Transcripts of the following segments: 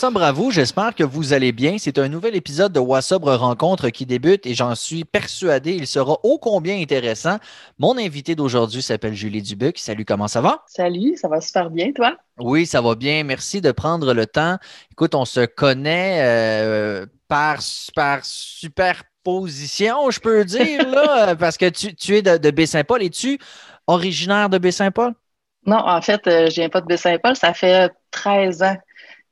Wassobre à vous, j'espère que vous allez bien. C'est un nouvel épisode de Wassobre Rencontre qui débute et j'en suis persuadé, il sera ô combien intéressant. Mon invité d'aujourd'hui s'appelle Julie Dubuc. Salut, comment ça va? Salut, ça va super bien, toi? Oui, ça va bien. Merci de prendre le temps. Écoute, on se connaît euh, par, par superposition, je peux dire, là, parce que tu, es de, de Baie-Saint-Paul. Es-tu originaire de Baie-Saint-Paul? Non, en fait, euh, je viens pas de Baie-Saint-Paul. Ça fait 13 ans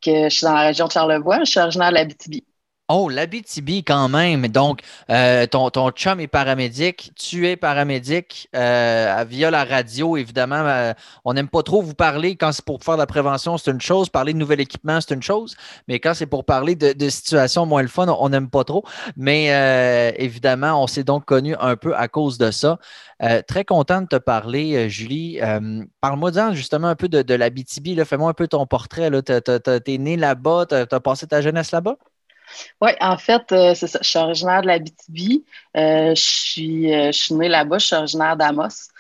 que je suis dans la région de Charlevoix. Je suis originaire de l'Abitibi. Oh, l'Abitibi quand même. Donc, euh, ton, chum est paramédic, tu es paramédic euh, via la radio, évidemment. Euh, on n'aime pas trop vous parler quand c'est pour faire de la prévention, c'est une chose. Parler de nouvel équipement, c'est une chose. Mais quand c'est pour parler de, de situations moins le fun, on n'aime pas trop. Mais évidemment, on s'est donc connu un peu à cause de ça. très content de te parler, Julie. Parle-moi justement un peu de, de l'Abitibi. Fais-moi un peu ton portrait. Tu es né là-bas, tu as passé ta jeunesse là-bas? Oui, en fait, euh, c'est ça. Je suis originaire de la BTB. Euh, je, suis, euh, je suis née là-bas. Je suis originaire d'Amos.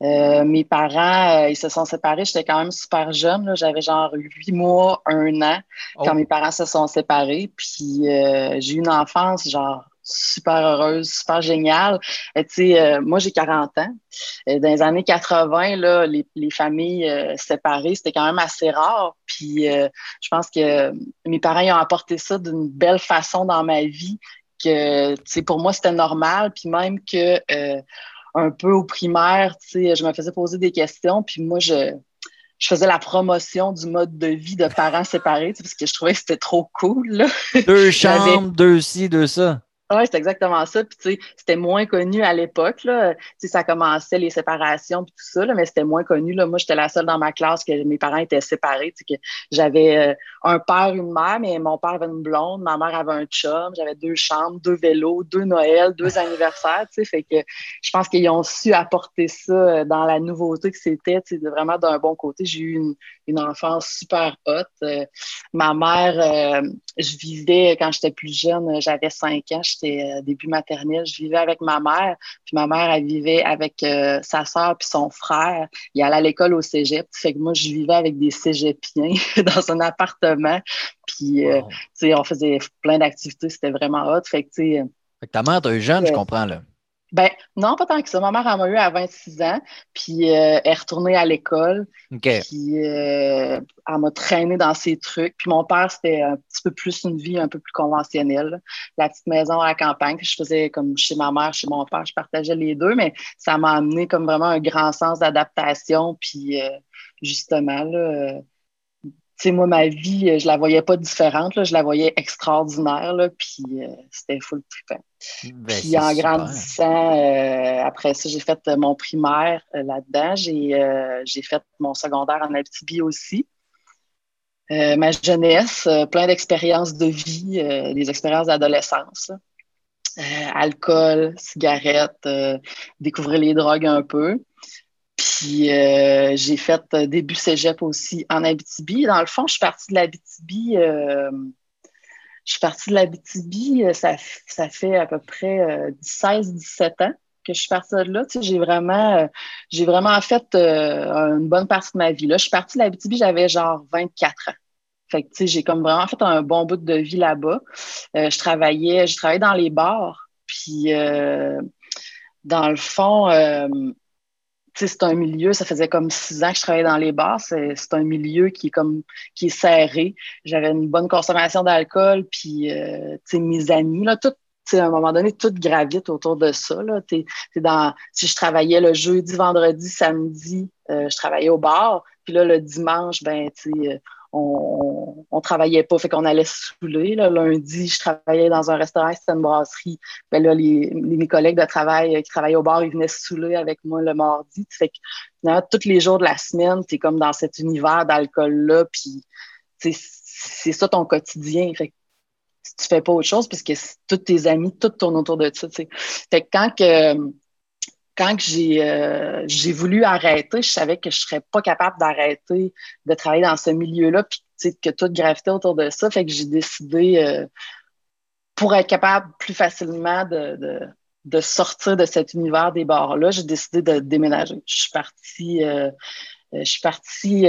mes parents, ils se sont séparés. J'étais quand même super jeune. J'avais genre huit mois, un an quand oh. mes parents se sont séparés. Puis j'ai eu une enfance genre super heureuse, super géniale. tu sais, euh, moi, j'ai 40 ans. Euh, dans les années 80, là, les, les familles euh, séparées, c'était quand même assez rare. Puis je pense que mes parents ont apporté ça d'une belle façon dans ma vie que, tu sais, pour moi, c'était normal. Puis même que un peu au primaire, tu sais, je me faisais poser des questions. Puis moi, je, je faisais la promotion du mode de vie de parents séparés, parce que je trouvais que c'était trop cool. Deux chambres, deux ci, deux ça. Oui, c'est exactement ça. Puis, tu sais, c'était moins connu à l'époque. Là. Tu sais, ça commençait les séparations puis tout ça, là, mais c'était moins connu. Là. Moi, j'étais la seule dans ma classe que mes parents étaient séparés. Tu sais, que j'avais euh, un père, une mère, mais mon père avait une blonde, ma mère avait un chum, j'avais deux chambres, deux vélos, deux Noëls, deux anniversaires. Tu sais, fait que je pense qu'ils ont su apporter ça euh, dans la nouveauté que c'était, tu sais, vraiment d'un bon côté. J'ai eu une, une enfance super haute. Euh, ma mère, je vivais quand j'étais plus jeune, j'avais cinq ans, j'étais euh, début maternel, je vivais avec ma mère, puis ma mère, elle vivait avec euh, sa soeur puis son frère. Il allait à l'école au cégep, fait que moi, je vivais avec des cégepiens dans un appartement, puis euh, tu sais, on faisait plein d'activités, c'était vraiment hot. Fait que, tu sais... ta mère, t'es jeune, je comprends, là. Ben, non, pas tant que ça. Ma mère, elle m'a eu à 26 ans, puis euh, elle est retournée à l'école. Puis euh, elle m'a traîné dans ses trucs. Puis mon père, c'était un petit peu plus une vie un peu plus conventionnelle. La petite maison à la campagne, que je faisais comme chez ma mère, chez mon père, je partageais les deux, mais ça m'a amené comme vraiment un grand sens d'adaptation. Puis euh, justement, là, sais, moi, ma vie, euh, je la voyais pas différente, là, je la voyais extraordinaire, là, puis euh, c'était full trippant. Ben, puis en grandissant, euh, après ça, j'ai fait mon primaire là-dedans. J'ai fait mon secondaire en Abitibi aussi. ma jeunesse, plein d'expériences de vie, des expériences d'adolescence. alcool, cigarettes, découvrir les drogues un peu. Euh, j'ai fait euh, début cégep aussi en Abitibi. Dans le fond, je suis partie de l'Abitibi. Euh, je suis partie de l'Abitibi, ça, ça fait à peu près 16-17 ans que je suis partie de là. Tu sais, j'ai vraiment, vraiment fait une bonne partie de ma vie. Là, je suis partie de l'Abitibi, j'avais genre 24 ans. Fait que, tu sais, j'ai comme vraiment fait un bon bout de vie là-bas. je travaillais, je travaillais dans les bars. Puis, dans le fond, c'est un milieu, ça faisait comme six ans que je travaillais dans les bars. C'est un milieu qui est comme qui est serré. J'avais une bonne consommation d'alcool, puis euh, mes amis, là, tout, à un moment donné, tout gravite autour de ça. Là. dans, si je travaillais le jeudi, vendredi, samedi, euh, je travaillais au bar. Puis là, le dimanche, ben, tu sais, on, travaillait pas, fait qu'on allait saouler. Là. Lundi, je travaillais dans un restaurant, c'était une brasserie. Ben là, les, mes collègues de travail euh, qui travaillaient au bar, ils venaient saouler avec moi le mardi. Fait que tous les jours de la semaine, tu es comme dans cet univers d'alcool-là, puis c'est ça ton quotidien. Fait que tu fais pas autre chose, parce que tous tes amis, tout tourne autour de ça. Fait que quand que quand euh, j'ai voulu arrêter, je savais que je serais pas capable d'arrêter de travailler dans ce milieu-là, puis que tout gravitait autour de ça. Fait que j'ai décidé, euh, pour être capable plus facilement de, sortir de cet univers des bars-là, j'ai décidé de déménager. Je suis partie, euh, je suis partie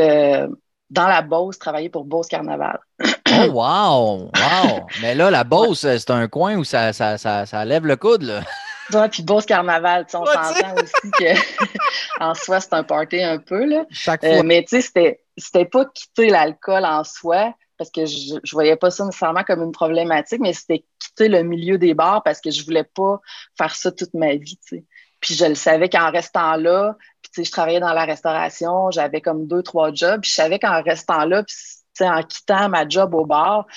dans la Beauce, travailler pour Beauce Carnaval. oh, wow! Wow! Mais là, la Beauce, c'est un coin où ça, ça, ça, ça lève le coude, là. Ouais, puis Beauce Carnaval, on s'entend aussi que en soi, c'est un party un peu. Là. Chaque euh, fois. mais tu sais, c'était, c'était pas quitter l'alcool en soi, parce que je, je voyais pas ça nécessairement comme une problématique, mais c'était quitter le milieu des bars parce que je voulais pas faire ça toute ma vie, tu sais. Puis je le savais qu'en restant là, puis tu sais, je travaillais dans la restauration, j'avais comme deux, trois jobs, puis je savais qu'en restant là, puis en quittant ma job au bar,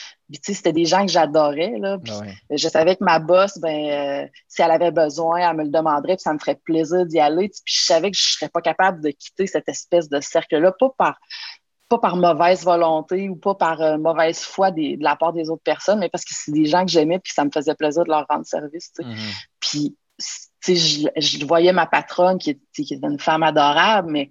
c'était des gens que j'adorais. Là, ah Je savais que ma boss, ben, euh, si elle avait besoin, elle me le demanderait, puis ça me ferait plaisir d'y aller. Puis je savais que je ne serais pas capable de quitter cette espèce de cercle-là, pas par, pas par mauvaise volonté ou pas par euh, mauvaise foi de la part des autres personnes, mais parce que c'est des gens que j'aimais puis ça me faisait plaisir de leur rendre service. Mm-hmm. Puis, je, je voyais ma patronne qui, qui était une femme adorable, mais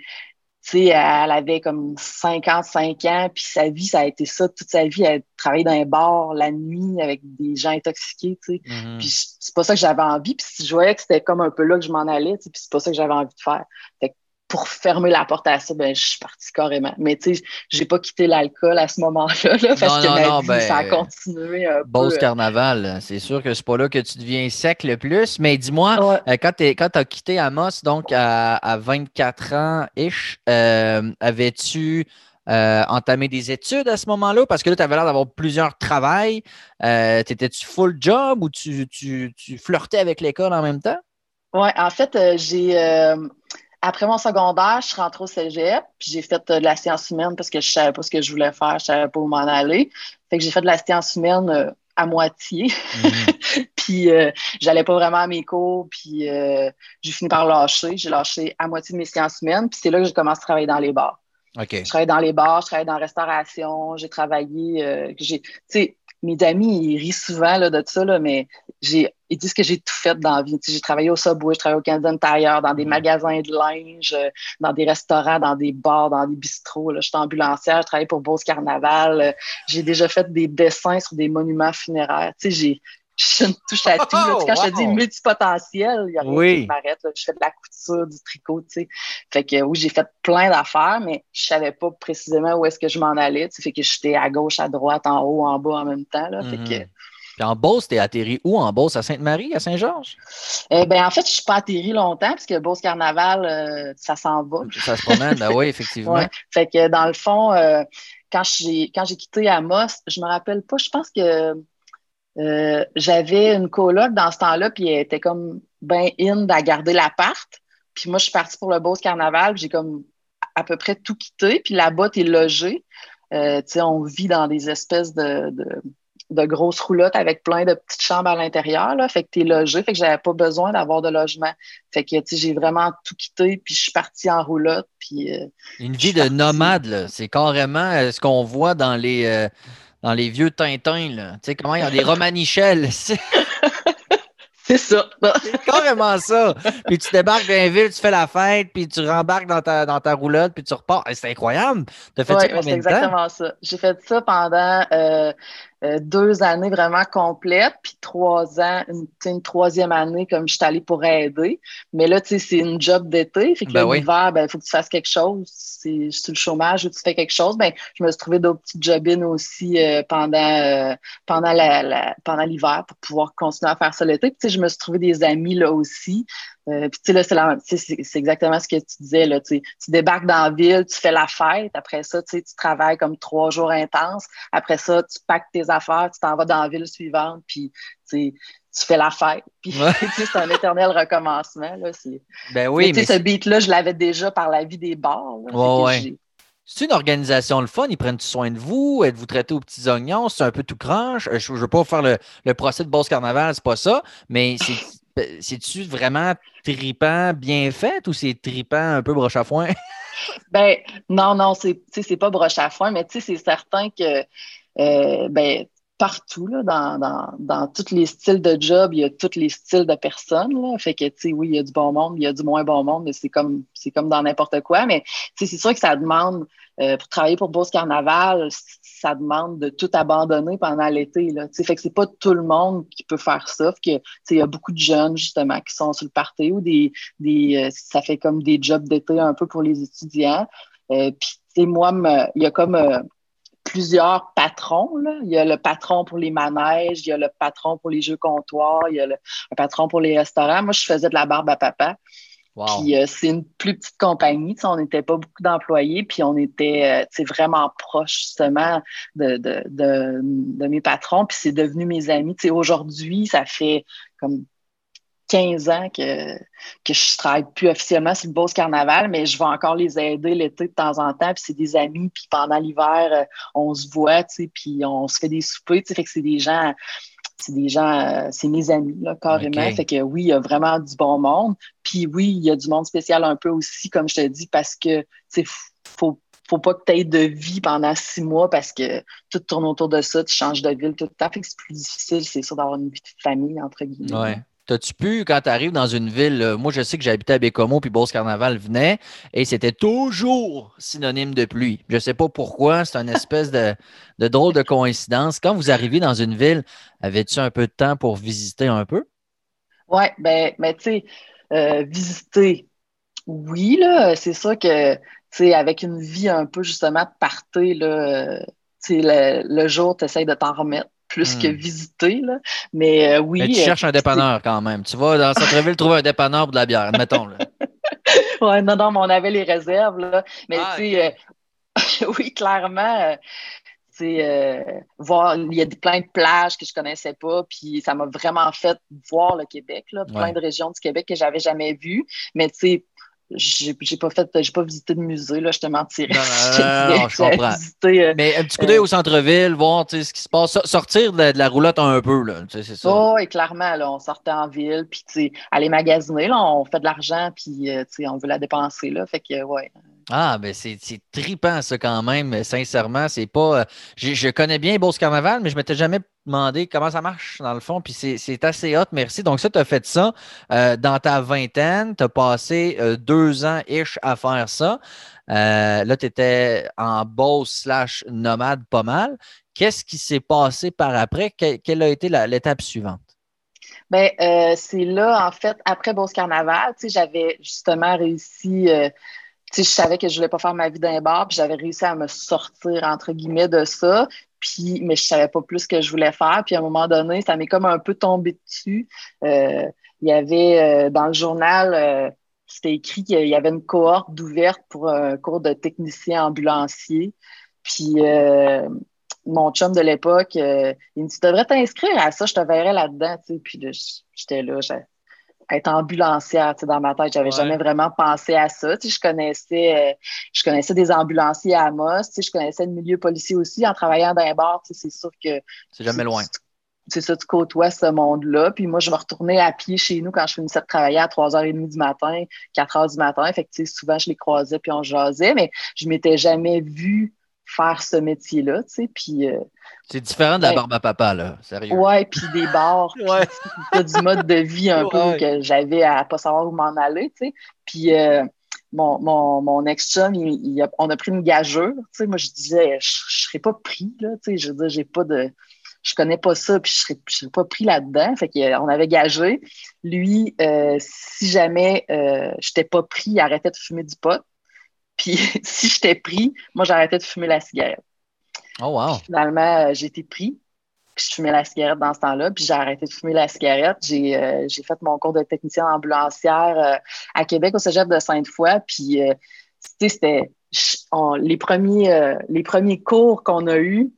sais, elle avait comme 55 ans, puis sa vie, ça a été ça. Toute sa vie, elle travaillait dans un bar la nuit avec des gens intoxiqués, tu sais. Mm-hmm. Puis c'est pas ça que j'avais envie. Puis je voyais que c'était comme un peu là que je m'en allais, tu sais, puis c'est pas ça que j'avais envie de faire. Fait que pour fermer la porte à ça, ben, je suis partie carrément. Mais tu sais, j'ai pas quitté l'alcool à ce moment-là, parce que ma vie, ben, ça a continué un Beauce euh. Carnaval, c'est sûr que c'est pas là que tu deviens sec le plus. Mais dis-moi, euh, quand tu as quitté Amos, donc à, 24 ans-ish, euh, avais-tu entamé des études à ce moment-là? Parce que là, tu avais l'air d'avoir plusieurs travails. T'étais-tu full job ou tu, tu, tu flirtais avec l'école en même temps? Oui, en fait, j'ai après mon secondaire, je suis rentrée au cégep, puis j'ai fait euh, de la science humaine parce que je savais pas ce que je voulais faire, je savais pas où m'en aller. Fait que j'ai fait de la science humaine euh, à moitié. Mm-hmm. puis euh, j'allais pas vraiment à mes cours, puis j'ai fini par lâcher. J'ai lâché à moitié de mes sciences humaines, puis c'est là que j'ai commencé à travailler dans les bars. Je travaillais dans les bars, je travaillais dans la restauration, j'ai travaillé, j'ai, tu sais, mes amis, ils rient souvent là, de ça, là, mais j'ai, ils disent que j'ai tout fait dans la vie. J'ai travaillé au Subway, j'ai travaillé au Canadian Tire, dans des mm. magasins de linge, euh, dans des restaurants, dans des bars, dans des bistrots. Là. J'étais ambulancière, je travaillais pour Beauce Carnaval. Euh, j'ai déjà fait des dessins sur des monuments funéraires. Tu sais, j'ai, je ne touche à tout. Là. Quand je te dis multipotentiel, il y a rien qui m'arrête. Je fais de la couture, du tricot, tu sais. Fait que oui, j'ai fait plein d'affaires, mais je savais pas précisément où est-ce que je m'en allais. Tu sais, fait que j'étais à gauche, à droite, en haut, en bas en même temps. Là. Fait que, mhm. puis en Beauce, t'es atterri où en Beauce? À Sainte-Marie, à Saint-Georges? Eh ben, en fait, je suis pas atterri longtemps parce que Beauce Carnaval, euh, ça s'en va. Ça se promène, ben oui, effectivement. Fait que dans le fond, euh, quand j'ai quand j'ai quitté Amos, je me rappelle pas, je pense que euh, j'avais une coloc dans ce temps-là, puis elle était comme ben in à garder l'appart. Puis moi, je suis partie pour le Beauce Carnaval, j'ai comme à peu près tout quitté. Puis là-bas, tu es logé. Euh, tu sais, on vit dans des espèces de, de, grosses roulottes avec plein de petites chambres à l'intérieur. Là. Fait que tu es logé. Fait que j'avais pas besoin d'avoir de logement. Fait que, tu sais, j'ai vraiment tout quitté. Puis je suis partie en roulotte. Puis, euh, Une vie de nomade, là. C'est carrément ce qu'on voit dans les dans les vieux Tintins, là. Tu sais, comment il y a des romanichels. C'est ça. C'est carrément ça. Puis tu débarques dans ville, tu fais la fête, puis tu rembarques dans ta, dans ta roulotte, puis tu repars. C'est incroyable. Tu as fait ça C'est exactement ça. J'ai fait ça pendant euh, euh, deux années vraiment complètes, puis trois ans, une, troisième année comme je suis allée pour aider. Mais là, tu sais, c'est une job d'été. Fait que ben l'hiver, ben, il faut que tu fasses quelque chose. C'est sur le chômage ou tu fais quelque chose. Ben, je me suis trouvé d'autres petites jobines aussi euh, pendant, pendant, la, pendant l'hiver pour pouvoir continuer à faire ça l'été. Puis, tu sais, je me suis trouvé des amis là aussi. Euh, puis, tu sais, là, c'est, exactement ce que tu disais, là, tu, débarques dans la ville, tu fais la fête, après ça, tu, travailles comme trois jours intenses, après ça, tu packs tes affaires, tu t'en vas dans la ville suivante, puis, tu, fais la fête. Puis, c'est un éternel recommencement, là. Ben oui, mais, ce beat-là, je l'avais déjà par la vie des bars. c'est une organisation le fun, ils prennent soin de vous, êtes-vous traité aux petits oignons, c'est un peu tout cranche. Euh, je ne veux pas faire le, le procès de Boss Carnaval, c'est pas ça, mais c'est c'est-tu vraiment tripant bien fait ou c'est tripant un peu broche à foin? ben non, non, c'est pas broche à foin, mais c'est certain que euh, ben, partout, dans, tous les styles de job, il y a tous les styles de personnes. Là. Fait que, oui, il y a du bon monde, il y a du moins bon monde, mais c'est comme, c'est comme dans n'importe quoi. Mais, c'est sûr que ça demande, euh, pour travailler pour Beauce Carnaval, ça demande de tout abandonner pendant l'été. Là. Fait que c'est pas tout le monde qui peut faire ça. il y a beaucoup de jeunes, justement, qui sont sur le party ou des, des euh, ça fait comme des jobs d'été un peu pour les étudiants. Euh, puis, moi, il y a comme plusieurs patrons. Il y a le patron pour les manèges, il y a le patron pour les jeux comptoirs, il y a le, patron pour les restaurants. Moi, je faisais de la barbe à papa. Puis euh, c'est une plus petite compagnie, on n'était pas beaucoup d'employés, puis on était euh, vraiment proche justement de, de, de, mes patrons, puis c'est devenu mes amis. Aujourd'hui, ça fait comme 15 ans que, que je ne travaille plus officiellement sur le Beauce Carnaval, mais je vais encore les aider l'été de temps en temps. Puis c'est des amis, puis pendant l'hiver, euh, on se voit, puis on se fait des soupers. Fait que c'est des gens c'est des gens, euh, c'est mes amis, là, carrément. Fait que oui, il y a vraiment du bon monde. Puis oui, il y a du monde spécial un peu aussi, comme je te dis, parce que, tu faut, faut pas que tu aies de vie pendant six mois parce que tout tourne autour de ça, tu changes de ville tout le temps. Fait que c'est plus difficile, c'est sûr, d'avoir une vie de famille, entre guillemets. Ouais. T'as-tu pu, quand tu arrives dans une ville, euh, moi je sais que j'habitais à Bécomo, puis Beauce Carnaval venait, et c'était toujours synonyme de pluie. Je sais pas pourquoi, c'est une espèce de, drôle de coïncidence. Quand vous arrivez dans une ville, avais-tu un peu de temps pour visiter un peu? Oui, ben, mais tu sais, euh, visiter, oui, là, c'est ça que, tu sais, avec une vie un peu justement de party, là, le, le jour, tu essaies de t'en remettre plus que hmm. visiter. Là. Mais euh, oui. Mais tu cherches un dépanneur quand même. Tu vas dans centre-ville trouver un dépanneur pour de la bière, admettons. oui, non, non, mais on avait les réserves. Là. Mais ah, tu sais, euh, oui, clairement. Euh, voir, il y a plein de plages que je connaissais pas, puis ça m'a vraiment fait voir le Québec, là, plein de régions du Québec que j'avais jamais vues. Mais tu sais, j'ai pas fait, j'ai pas visité de musée, là, je te mentirais. Non, non, je comprends. Euh, mais un petit coup d'œil au centre-ville, voir ce qui se passe, sortir de la, roulotte un peu, là, c'est ça. Oh, et clairement, là, on sortait en ville, puis aller magasiner, là, on fait de l'argent, puis euh, on veut la dépenser, là, fait que, ouais. Ah, ben c'est tripant ça quand même, sincèrement. C'est pas. Euh, je, connais bien Beauce Carnaval, mais je ne m'étais jamais demandé comment ça marche dans le fond. Puis c'est assez hot, merci. Donc, ça, tu as fait ça euh, dans ta vingtaine. Tu as passé euh, deux ans-ish à faire ça. là, tu étais en Beauce slash nomade pas mal. Qu'est-ce qui s'est passé par après? quelle a été l'étape suivante? Bien, c'est là, en fait, après Beauce Carnaval, j'avais justement réussi je savais que je voulais pas faire ma vie d'un bar, puis j'avais réussi à me sortir, entre guillemets, de ça. Puis, mais je savais pas plus ce que je voulais faire. Puis à un moment donné, ça m'est comme un peu tombé dessus. Euh, il y avait euh, dans le journal, euh, c'était écrit qu'il y avait une cohorte d'ouverte pour un cours de technicien ambulancier. Puis mon chum de l'époque, il me dit Tu devrais t'inscrire à ça, je te verrai là-dedans. Puis j'étais là, être ambulancière dans ma tête. J'avais jamais vraiment pensé à ça. je connaissais, euh, je connaissais des ambulanciers à Amos, je connaissais le milieu policier aussi en travaillant dans un bar. C'est sûr que. C'est jamais loin. C'est ça, tu côtoies ce monde-là. Puis moi, je me retournais à pied chez nous quand je finissais de travailler à 3h30 du matin, 4h du matin. Fait que, souvent, je les croisais puis on jasait, mais je m'étais jamais vue faire ce métier-là, tu sais, puis... Euh, c'est différent de la barbe à papa, là, sérieux. Ouais, puis des bars, puis du mode de vie un peu que j'avais à pas savoir où m'en aller, tu sais. Puis euh, mon, mon, mon ex-chum, on a pris une gageure, tu sais, moi je disais, je, je serais pas pris, là, tu sais, je veux dire, j'ai pas de... Je connais pas ça, puis je serais, serais pas pris là-dedans. Fait qu'on avait gagé. Lui, euh, si jamais euh, je n'étais pas pris, il arrêtait de fumer du pot. Puis si j'étais pris, moi, j'arrêtais de fumer la cigarette. Oh, wow. finalement, euh, j'ai été pris. Puis je fumais la cigarette dans ce temps-là. Puis j'ai arrêté de fumer la cigarette. J'ai euh, fait mon cours de technicien ambulancière euh, à Québec, au cégep de Sainte-Foy. Puis, c'était les, premiers, les premiers cours qu'on a eus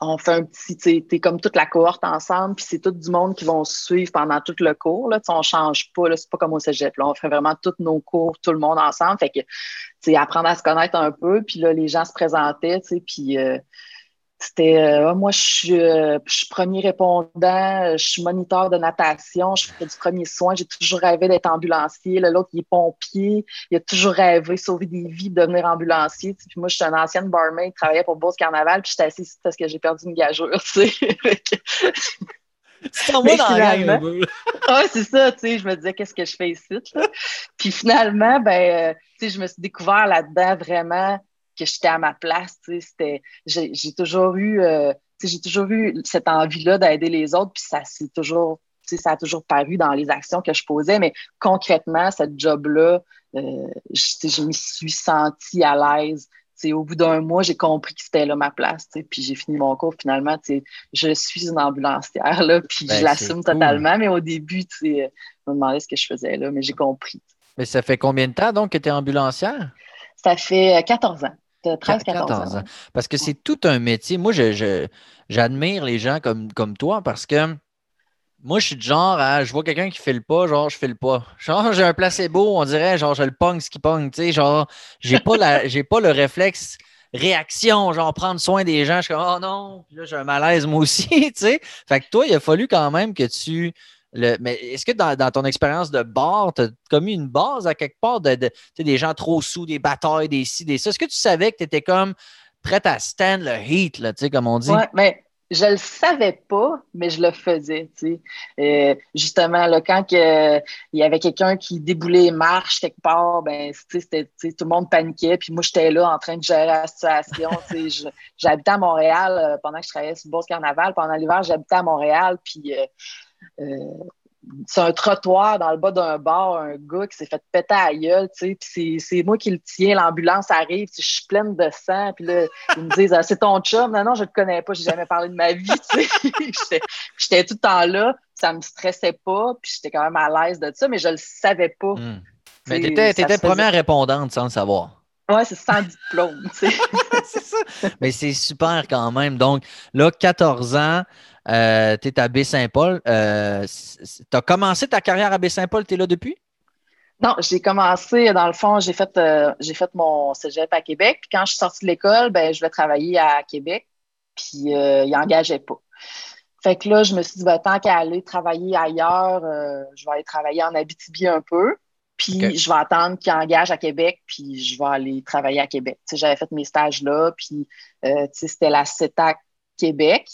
on fait un petit, t'es comme toute la cohorte ensemble, puis c'est tout du monde qui vont suivre pendant tout le cours. Là, on change pas, c'est pas comme au cégep. Là, on fait vraiment tous nos cours, tout le monde ensemble. Fait que, apprendre à se connaître un peu, puis là, les gens se présentaient, puis euh, c'était euh, moi, je suis, euh, je suis premier répondant, je suis moniteur de natation, je fais du premier soin, j'ai toujours rêvé d'être ambulancier. L'autre, il est pompier, il a toujours rêvé de sauver des vies, de devenir ambulancier. Puis moi, je suis une ancienne barmaid, je travaillais pour Bourse Carnaval, puis j'étais assise parce que j'ai perdu une gageure. Tu sais. C'est moi dans ah, c'est ça, tu sais, je me disais qu'est-ce que je fais ici. Puis finalement, ben, euh, tu sais, je me suis découvert là-dedans vraiment que j'étais à ma place. C'était, j'ai, toujours eu, euh, j'ai toujours eu cette envie-là d'aider les autres, puis ça c'est toujours, ça a toujours paru dans les actions que je posais, mais concrètement, cette job-là, euh, je, me suis sentie à l'aise au bout d'un mois, j'ai compris que c'était là ma place, puis j'ai fini mon cours. Finalement, je suis une ambulancière, là, puis je ben, l'assume totalement. Mais au début, je me demandais ce que je faisais là, mais j'ai compris. Mais ça fait combien de temps donc que tu es ambulancière? Ça fait 14 ans. 13-14 ans. Parce que c'est tout un métier. Moi, j'admire les gens comme, comme toi parce que moi, je suis du genre à, je vois quelqu'un qui file pas, genre, je file pas. Genre, j'ai un placebo, on dirait, genre, je le pogne ce qui pogne, tu sais, genre, j'ai pas, la, pas le réflexe réaction, genre, prendre soin des gens. Je suis comme, oh non, là, j'ai un malaise, moi aussi, tu sais. Fait que toi, il a fallu quand même que tu. Mais est-ce que dans, ton expérience de bar, tu as commis une base à quelque part de, de des gens trop sous, des batailles, des ci, des ça? Est-ce que tu savais que tu étais comme prête à stand le heat, là, comme on dit? Ouais, mais je le savais pas, mais je le faisais. Euh, justement, là, quand il y avait quelqu'un qui déboulait les marches quelque part, ben, tout le monde paniquait. Puis moi, j'étais là en train de gérer la situation. j'habitais à Montréal euh, pendant que je travaillais sur le Bourse Carnaval. Pendant l'hiver, j'habitais à Montréal. Puis euh, c'est un trottoir dans le bas d'un bar, un gars qui s'est fait péter à la gueule, tu sais, puis c'est moi qui le tiens, l'ambulance arrive, je suis pleine de sang, puis là, ils me disent ah, c'est ton chum ». Non, non, je le connais pas, j'ai jamais parlé de ma vie, tu sais. j'étais tout le temps là, ça me stressait pas, puis j'étais quand même à l'aise de ça, mais je le savais pas. Hmm. Mais t'étais étais première répondante sans le savoir. Ouais, c'est sans diplôme, tu sais. c'est ça. Mais c'est super quand même. Donc, là, 14 ans, euh, tu es à Baie-Saint-Paul. Euh, tu as commencé ta carrière à Baie-Saint-Paul, tu es là depuis? Non, j'ai commencé, dans le fond, j'ai fait, euh, j'ai fait mon cégep à Québec. Puis quand je suis sortie de l'école, ben, je vais travailler à Québec. Puis il n'engageait pas. Fait que là, je me suis dit, ben, tant qu'à aller travailler ailleurs, je vais aller travailler en Abitibi un peu. Puis je vais attendre qu'il engage à Québec, puis je vais aller travailler à Québec. j'avais fait mes stages là, puis c'était la CETAC Québec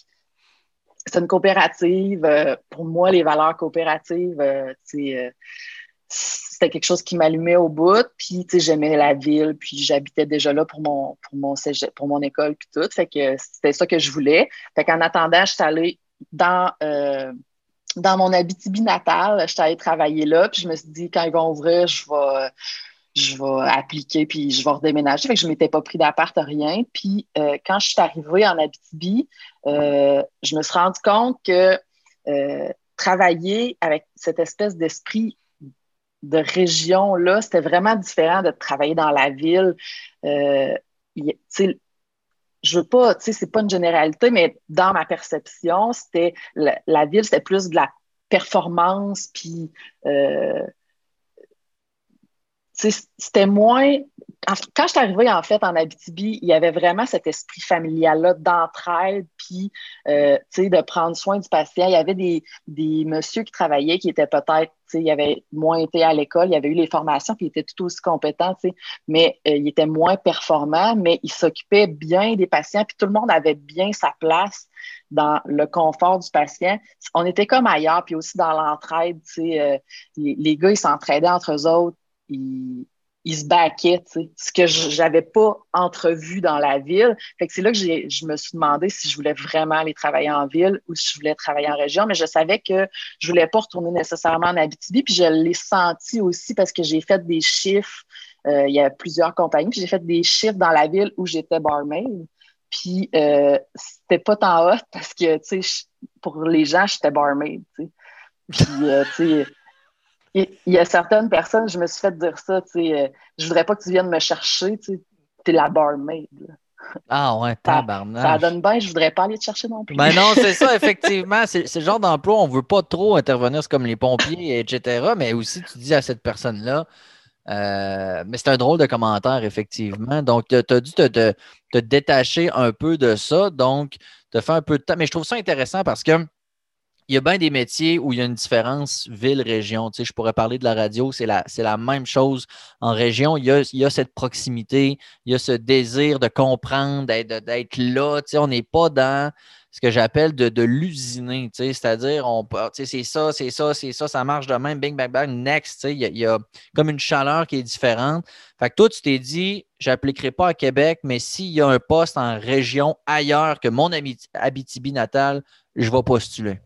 c'est une coopérative. Euh, pour moi, les valeurs coopératives, euh, euh, c'était quelque chose qui m'allumait au bout. Puis, j'aimais la ville, puis j'habitais déjà là pour mon, pour mon, pour mon école, puis tout. Fait que c'était ça que je voulais. Fait qu'en attendant, je suis allée dans, dans mon Abitibi natal. Je suis allée travailler là, puis je me suis dit, quand ils vont ouvrir, je vais je vais appliquer puis je vais redéménager. Fait que je ne m'étais pas pris d'appart, rien. Puis euh, quand je suis arrivée en Abitibi, euh, je me suis rendu compte que euh, travailler avec cette espèce d'esprit de région-là, c'était vraiment différent de travailler dans la ville. Je veux pas, tu sais, c'est pas une généralité, mais dans ma perception, c'était la, ville, c'était plus de la performance, puis c'était moins. Quand je suis arrivée en fait en Abitibi, il y avait vraiment cet esprit familial-là d'entraide, puis euh, de prendre soin du patient. Il y avait des, des messieurs qui travaillaient qui étaient peut-être, ils avaient moins été à l'école, il y avait eu les formations, puis ils étaient tout aussi compétents, mais euh, ils étaient moins performants, mais ils s'occupaient bien des patients, puis tout le monde avait bien sa place dans le confort du patient. On était comme ailleurs, puis aussi dans l'entraide, euh, les, les, gars, ils s'entraidaient entre eux autres il, se baquait, ce que je n'avais pas entrevu dans la ville. Fait que c'est là que je me suis demandé si je voulais vraiment aller travailler en ville ou si je voulais travailler en région, mais je savais que je voulais pas retourner nécessairement en Abitibi, puis je l'ai senti aussi parce que j'ai fait des chiffres, euh, il y a plusieurs compagnies, puis j'ai fait des chiffres dans la ville où j'étais barmaid. Puis euh, c'était pas tant hot parce que, tu sais, pour les gens, j'étais barmaid, tu sais. Puis, euh, tu sais, il y a certaines personnes, je me suis fait dire ça, tu sais, euh, je voudrais pas que tu viennes me chercher, tu sais, t'es la barmaid. Ah ouais, tabarnak. Ça, ça donne bien, je voudrais pas aller te chercher non plus. Ben non, c'est ça, effectivement. C'est le genre d'emploi, on veut pas trop intervenir comme les pompiers, etc. Mais aussi, tu dis à cette personne-là, euh, mais c'est un drôle de commentaire, effectivement. Donc, tu as dû te, te, détacher un peu de ça. Donc, tu as fait un peu de temps. Mais je trouve ça intéressant parce que il y a bien des métiers où il y a une différence ville-région. Tu sais, je pourrais parler de la radio, c'est la, la même chose en région. Il y, a, il y, a, cette proximité, il y a ce désir de comprendre, d'être là. Tu sais, on n'est pas dans ce que j'appelle de, l'usiner. Tu sais, c'est-à-dire, on, c'est ça, c'est ça, c'est ça, ça marche de même, bing, bang, bang, next. Il, y a, il y a comme une chaleur qui est différente. Fait que toi, tu t'es dit, j'appliquerai pas à Québec, mais s'il y a un poste en région ailleurs que mon Abitibi natal, je vais postuler.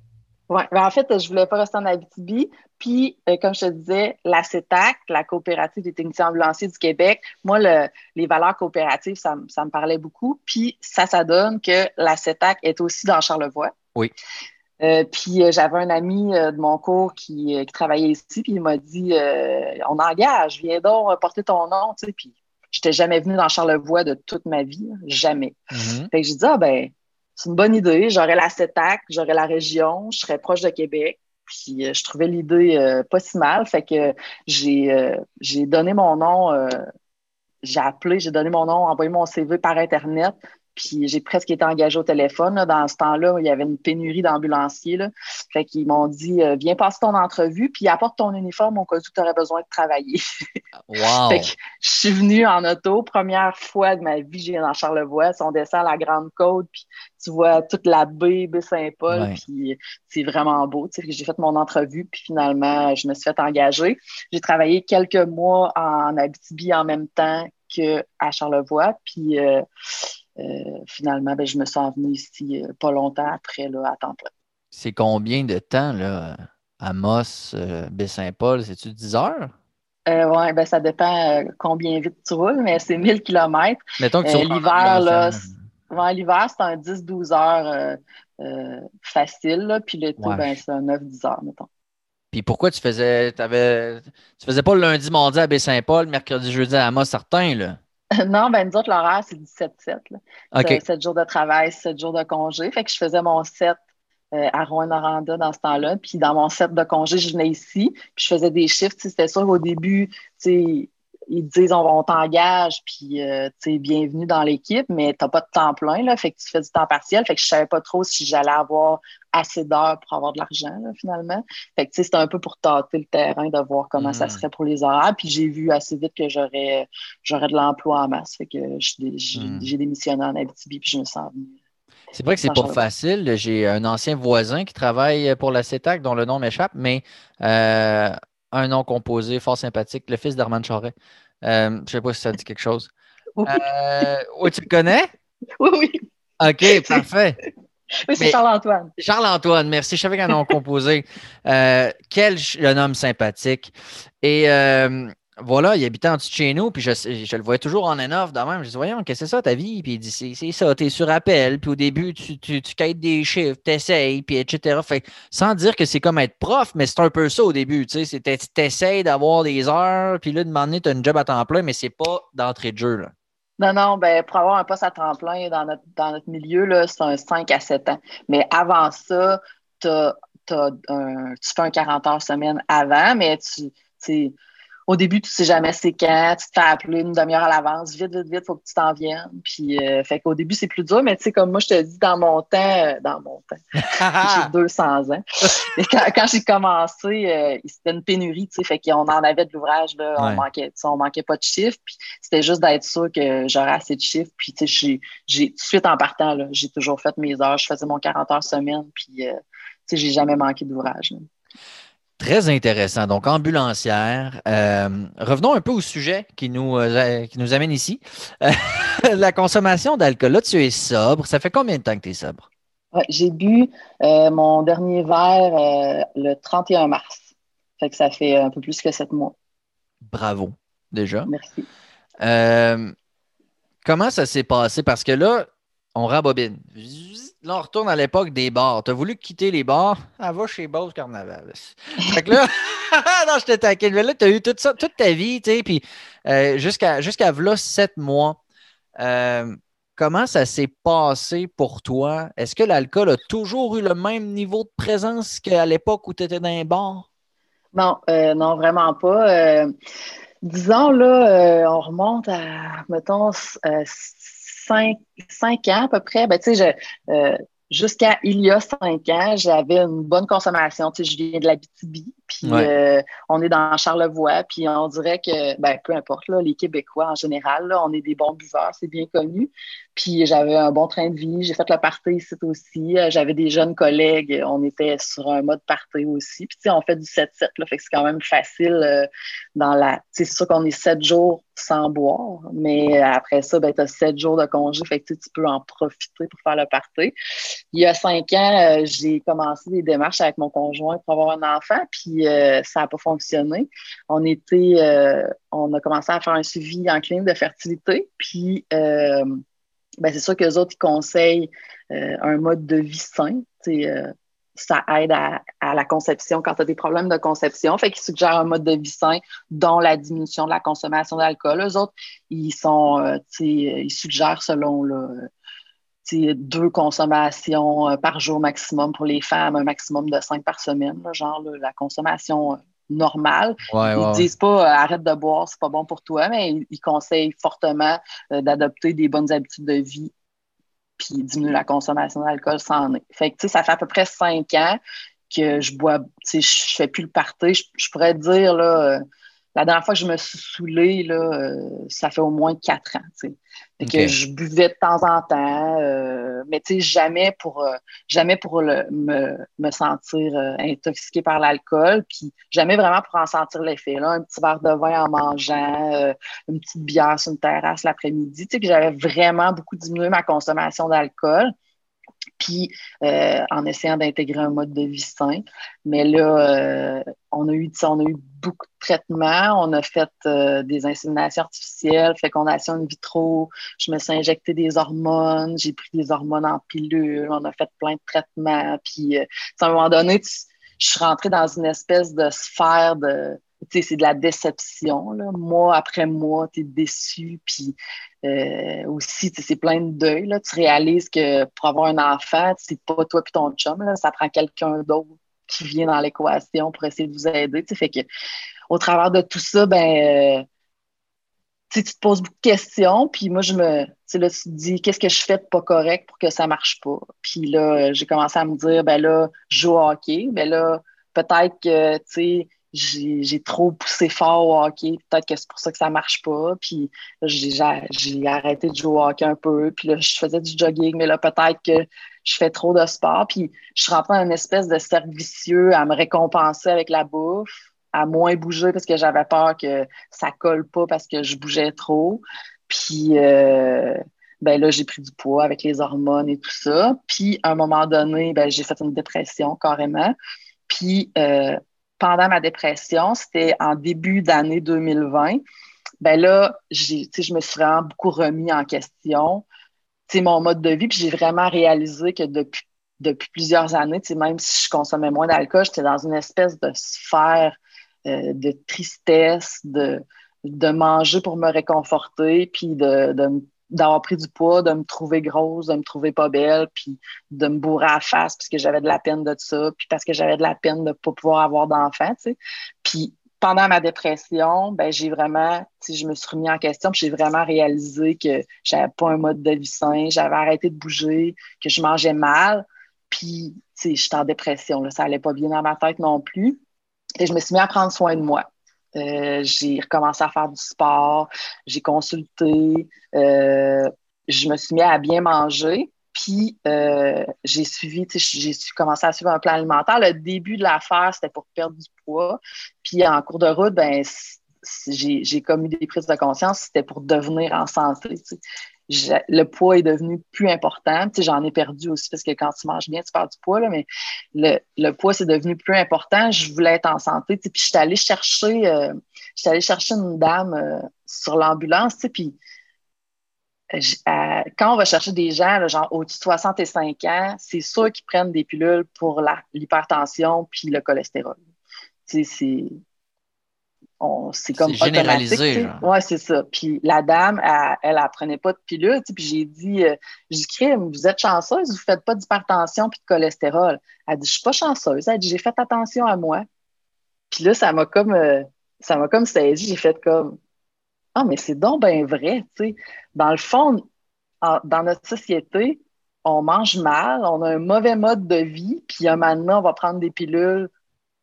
Oui, ben, en fait, je voulais pas rester en Abitibi. Puis, euh, comme je te disais, la CETAC, la coopérative des techniciens ambulanciers du Québec, moi, les valeurs coopératives, ça, me parlait beaucoup. Puis, ça, ça donne que la CETAC est aussi dans Charlevoix. Oui. Euh, puis euh, j'avais un ami de mon cours qui, travaillait ici, puis il m'a dit On engage, viens donc porter ton nom, tu sais. Puis j'étais jamais venue dans Charlevoix de toute ma vie, jamais. Mm-hmm. Fait que j'ai dit Ah ben, c'est une bonne idée. J'aurais la CETAC, j'aurais la région, je serais proche de Québec. Puis euh, je trouvais l'idée euh, pas si mal. Fait que j'ai euh, donné mon nom, j'ai appelé, j'ai donné mon nom, envoyé mon CV par Internet. Puis j'ai presque été engagée au téléphone. Dans ce temps-là, il y avait une pénurie d'ambulanciers. Fait qu'ils m'ont dit Viens passer ton entrevue, puis apporte ton uniforme au cas où tu aurais besoin de travailler. wow. fait que je suis venue en auto. Première fois de ma vie, viens dans Charlevoix. On descend la Grande Côte, puis tu vois toute la baie, baie Saint-Paul, puis c'est vraiment beau. J'ai fait mon entrevue, puis finalement, je me suis fait engager. J'ai travaillé quelques mois en Abitibi en même temps qu'à Charlevoix. Puis euh, euh, finalement, ben, je me suis venue ici euh, pas longtemps après, là, à temps plein. C'est combien de temps, là, à Moss, Baie-Saint-Paul? C'est-tu 10 heures? oui, ben, ça dépend combien vite tu roules, mais c'est 1000 km. Mettons que tu L'hiver, là, l'hiver, c'est un 10-12 heures facile, puis l'été, ben, c'est un 9-10 heures, mettons. Puis pourquoi tu faisais. Avais, tu faisais pas le lundi, mardi à Baie-Saint-Paul, mercredi, jeudi à Amos, certain, là? non, ben nous autres, l'horaire, c'est 17-7. OK. 7 jours de travail, 7 jours de congé. Fait que je faisais mon 7 euh, à Rouen-Noranda dans ce temps-là. Puis dans mon 7 de congé, je venais ici. Puis je faisais des chiffres. C'était sûr qu'au début, ils disent on, t'engage, puis euh, tu sais, bienvenue dans l'équipe, mais tu n'as pas de temps plein, là, fait que tu fais du temps partiel, fait que je savais pas trop si j'allais avoir assez d'heures pour avoir de l'argent, finalement. Fait que c'était un peu pour tâter le terrain, de voir comment ça mm. serait pour les horaires, puis j'ai vu assez vite que j'aurais j'aurais de l'emploi en masse, fait que mm. j'ai démissionné en Abitibi, puis je me sens venue. C'est vrai que c'est pas facile. J'ai un ancien voisin qui travaille pour la CETAC dont le nom m'échappe, mais euh, un nom composé fort sympathique, le fils d'Armand Charret. Euh, je ne sais pas si ça dit quelque chose. Oui. Euh, tu le connais? Oui, oui. OK, parfait. Oui, c'est Charles-Antoine. Charles-Antoine, merci. Je savais qu'un nom composé. Euh, quel jeune homme sympathique. Et voilà, il habitait en dessous de chez nous, puis je, je le voyais toujours en en-off de même. Je dis, voyons, qu'est-ce que c'est ça ta vie? Puis il dit, c'est ça, t'es sur appel, puis au début, tu, tu, tu des chiffres, t'essayes, puis etc. Fait sans dire que c'est comme être prof, mais c'est un peu ça au début, tu sais, t'essayes d'avoir des heures, puis là, de demander, t'as une job à temps plein, mais c'est pas d'entrée de jeu, là. Non, non, ben, pour avoir un poste à temps plein dans notre, dans notre milieu, c'est un 5 à 7 ans. Mais avant ça, tu fais un 40 heures semaine avant, mais tu, au début, tu sais jamais c'est quand, tu te fais appeler une demi-heure à l'avance, vite, vite, vite, faut que tu t'en viennes. Puis, euh, fait qu'au début, c'est plus dur, mais tu sais, comme moi, je te dis, dans mon temps, euh, dans mon temps, j'ai 200 ans. Et quand, j'ai commencé, euh, c'était une pénurie, tu sais, fait qu'on en avait de l'ouvrage, là, on manquait, on manquait pas de chiffres, puis c'était juste d'être sûr que j'aurais assez de chiffres. Puis, tu sais, j'ai, tout de suite en partant, là, j'ai toujours fait mes heures, je faisais mon 40 heures semaine, puis, tu sais, j'ai jamais manqué d'ouvrage. Très intéressant. Donc, ambulancière. Euh, revenons un peu au sujet qui nous, euh, qui nous amène ici. la consommation d'alcool. Là, tu es sobre. Ça fait combien de temps que tu es sobre? j'ai bu euh, mon dernier verre le 31 mars. Fait que ça fait un peu plus que sept mois. Bravo, déjà. Merci. comment ça s'est passé? Parce que là, on rembobine. Là, on retourne à l'époque des bars. Tu as voulu quitter les bars? Ah, va chez Bose Carnaval. Fait que là, non, je te taquine. Mais là, tu as eu tout ça, toute ta vie, tu sais, puis euh, jusqu'à jusqu'à là, sept mois. Euh, comment ça s'est passé pour toi? Est-ce que l'alcool a toujours eu le même niveau de présence qu'à l'époque où tu étais dans les bars? Non, euh, non, vraiment pas. disons, là, on remonte à, mettons, cinq, ans à peu près, ben, tu sais, euh, jusqu'à il y a cinq ans, j'avais une bonne consommation. Tu sais, je viens de la BTB, puis euh, on est dans Charlevoix, puis on dirait que, ben, peu importe, là, les Québécois en général, on est des bons buveurs, c'est bien connu. Puis j'avais un bon train de vie. J'ai fait le party ici aussi. Euh, j'avais des jeunes collègues. On était sur un mode party aussi. Puis tu sais, on fait du 7-7, là. Fait que c'est quand même facile euh, dans la. c'est sûr qu'on est sept jours sans boire. Mais après ça, ben, tu as sept jours de congé. Fait que tu peux en profiter pour faire le party. Il y a cinq ans, euh, j'ai commencé des démarches avec mon conjoint pour avoir un enfant. Puis ça n'a pas fonctionné. On était. on a commencé à faire un suivi en clinique de fertilité. Puis ben c'est sûr que les autres, ils conseillent euh, un mode de vie sain. Euh, ça aide à, la conception quand tu as des problèmes de conception. Fait qu'ils suggèrent un mode de vie sain, dont la diminution de la consommation d'alcool. Les autres, ils sont, euh, ils suggèrent selon le, deux consommations par jour maximum pour les femmes, un maximum de cinq par semaine, genre la consommation normal. ils ne disent pas euh, arrête de boire, c'est pas bon pour toi, mais ils, conseillent fortement euh, d'adopter des bonnes habitudes de vie puis diminuer la consommation d'alcool sans nez. Fait que, ça fait à peu près cinq ans que je bois, je fais plus le party. Je, pourrais dire, là, euh, la dernière fois que je me suis saoulée, là, euh, ça fait au moins quatre ans. que je buvais de temps en temps, euh, mais jamais pour, euh, jamais pour me, sentir intoxiquée par l'alcool, puis jamais vraiment pour en sentir l'effet. Un petit verre de vin en mangeant, une petite bière sur une terrasse l'après-midi. J'avais vraiment beaucoup diminué ma consommation d'alcool puis euh, en essayant d'intégrer un mode de vie sain. Mais là, euh, on, a eu, on a eu beaucoup de traitements. On a fait euh, des inséminations artificielles, fécondation in vitro. Je me suis injecté des hormones. J'ai pris des hormones en pilule. On a fait plein de traitements. Puis, à un moment donné, je suis rentrée dans une espèce de sphère de c'est de la déception. Là. Mois après mois, tu es déçu. Puis euh, aussi, c'est plein de deuil. Là. Tu réalises que pour avoir un enfant, c'est pas toi et ton chum. Là. Ça prend quelqu'un d'autre qui vient dans l'équation pour essayer de vous aider. Fait que au travers de tout ça, ben euh, tu te poses beaucoup de questions, puis moi, je me, là, tu te dis, qu'est-ce que je fais de pas correct pour que ça marche pas? Puis là, j'ai commencé à me dire, ben là, je joue au hockey, ben là, peut-être que, tu sais, j'ai trop poussé fort au hockey. Peut-être que c'est pour ça que ça marche pas. Puis j'ai arrêté de jouer au hockey un peu. Puis là, je faisais du jogging, mais là, peut-être que je fais trop de sport. Puis je suis rentrée dans une espèce de cercle vicieux à me récompenser avec la bouffe, à moins bouger parce que j'avais peur que ça colle pas parce que je bougeais trop. Puis euh, ben là, j'ai pris du poids avec les hormones et tout ça. Puis à un moment donné, ben, j'ai fait une dépression carrément. Puis euh, pendant ma dépression, c'était en début d'année 2020, ben là, je me suis vraiment beaucoup remis en question, mon mode de vie, puis j'ai vraiment réalisé que depuis, plusieurs années, même si je consommais moins d'alcool, j'étais dans une espèce de sphère euh, de tristesse, de, de manger pour me réconforter, puis de, de me d'avoir pris du poids, de me trouver grosse, de me trouver pas belle, puis de me bourrer à la face parce que j'avais de la peine de ça, puis parce que j'avais de la peine de ne pas pouvoir avoir d'enfant, tu sais. Puis pendant ma dépression, ben j'ai vraiment, tu je me suis remis en question, puis j'ai vraiment réalisé que j'avais pas un mode de vie sain, j'avais arrêté de bouger, que je mangeais mal, puis tu sais, j'étais en dépression, ça allait pas bien dans ma tête non plus. Et je me suis mis à prendre soin de moi. Euh, j'ai recommencé à faire du sport, j'ai consulté, euh, je me suis mis à bien manger, puis euh, j'ai suivi, j'ai commencé à suivre un plan alimentaire. Le début de l'affaire, c'était pour perdre du poids. Puis en cours de route, ben, j'ai comme eu des prises de conscience, c'était pour devenir en santé le poids est devenu plus important. Tu j'en ai perdu aussi parce que quand tu manges bien, tu perds du poids, mais le, poids, c'est devenu plus important. Je voulais être en santé. puis je suis allée chercher, euh, chercher une dame euh, sur l'ambulance, puis euh, quand on va chercher des gens, genre au-dessus de 65 ans, c'est sûr qu'ils prennent des pilules pour l'hypertension puis le cholestérol. c'est c'est comme généralisé. Ouais, c'est ça. Puis la dame, elle, elle, prenait pas de pilule. Puis j'ai dit, euh, j'ai vous êtes chanceuse, vous faites pas d'hypertension puis de cholestérol. Elle dit, je suis pas chanceuse. Elle dit, j'ai fait attention à moi. Puis là, ça m'a comme, euh, ça m'a comme saisi. J'ai fait comme, ah, mais c'est donc bien vrai. Tu sais. Dans le fond, dans notre société, on mange mal, on a un mauvais mode de vie, puis un moment on va prendre des pilules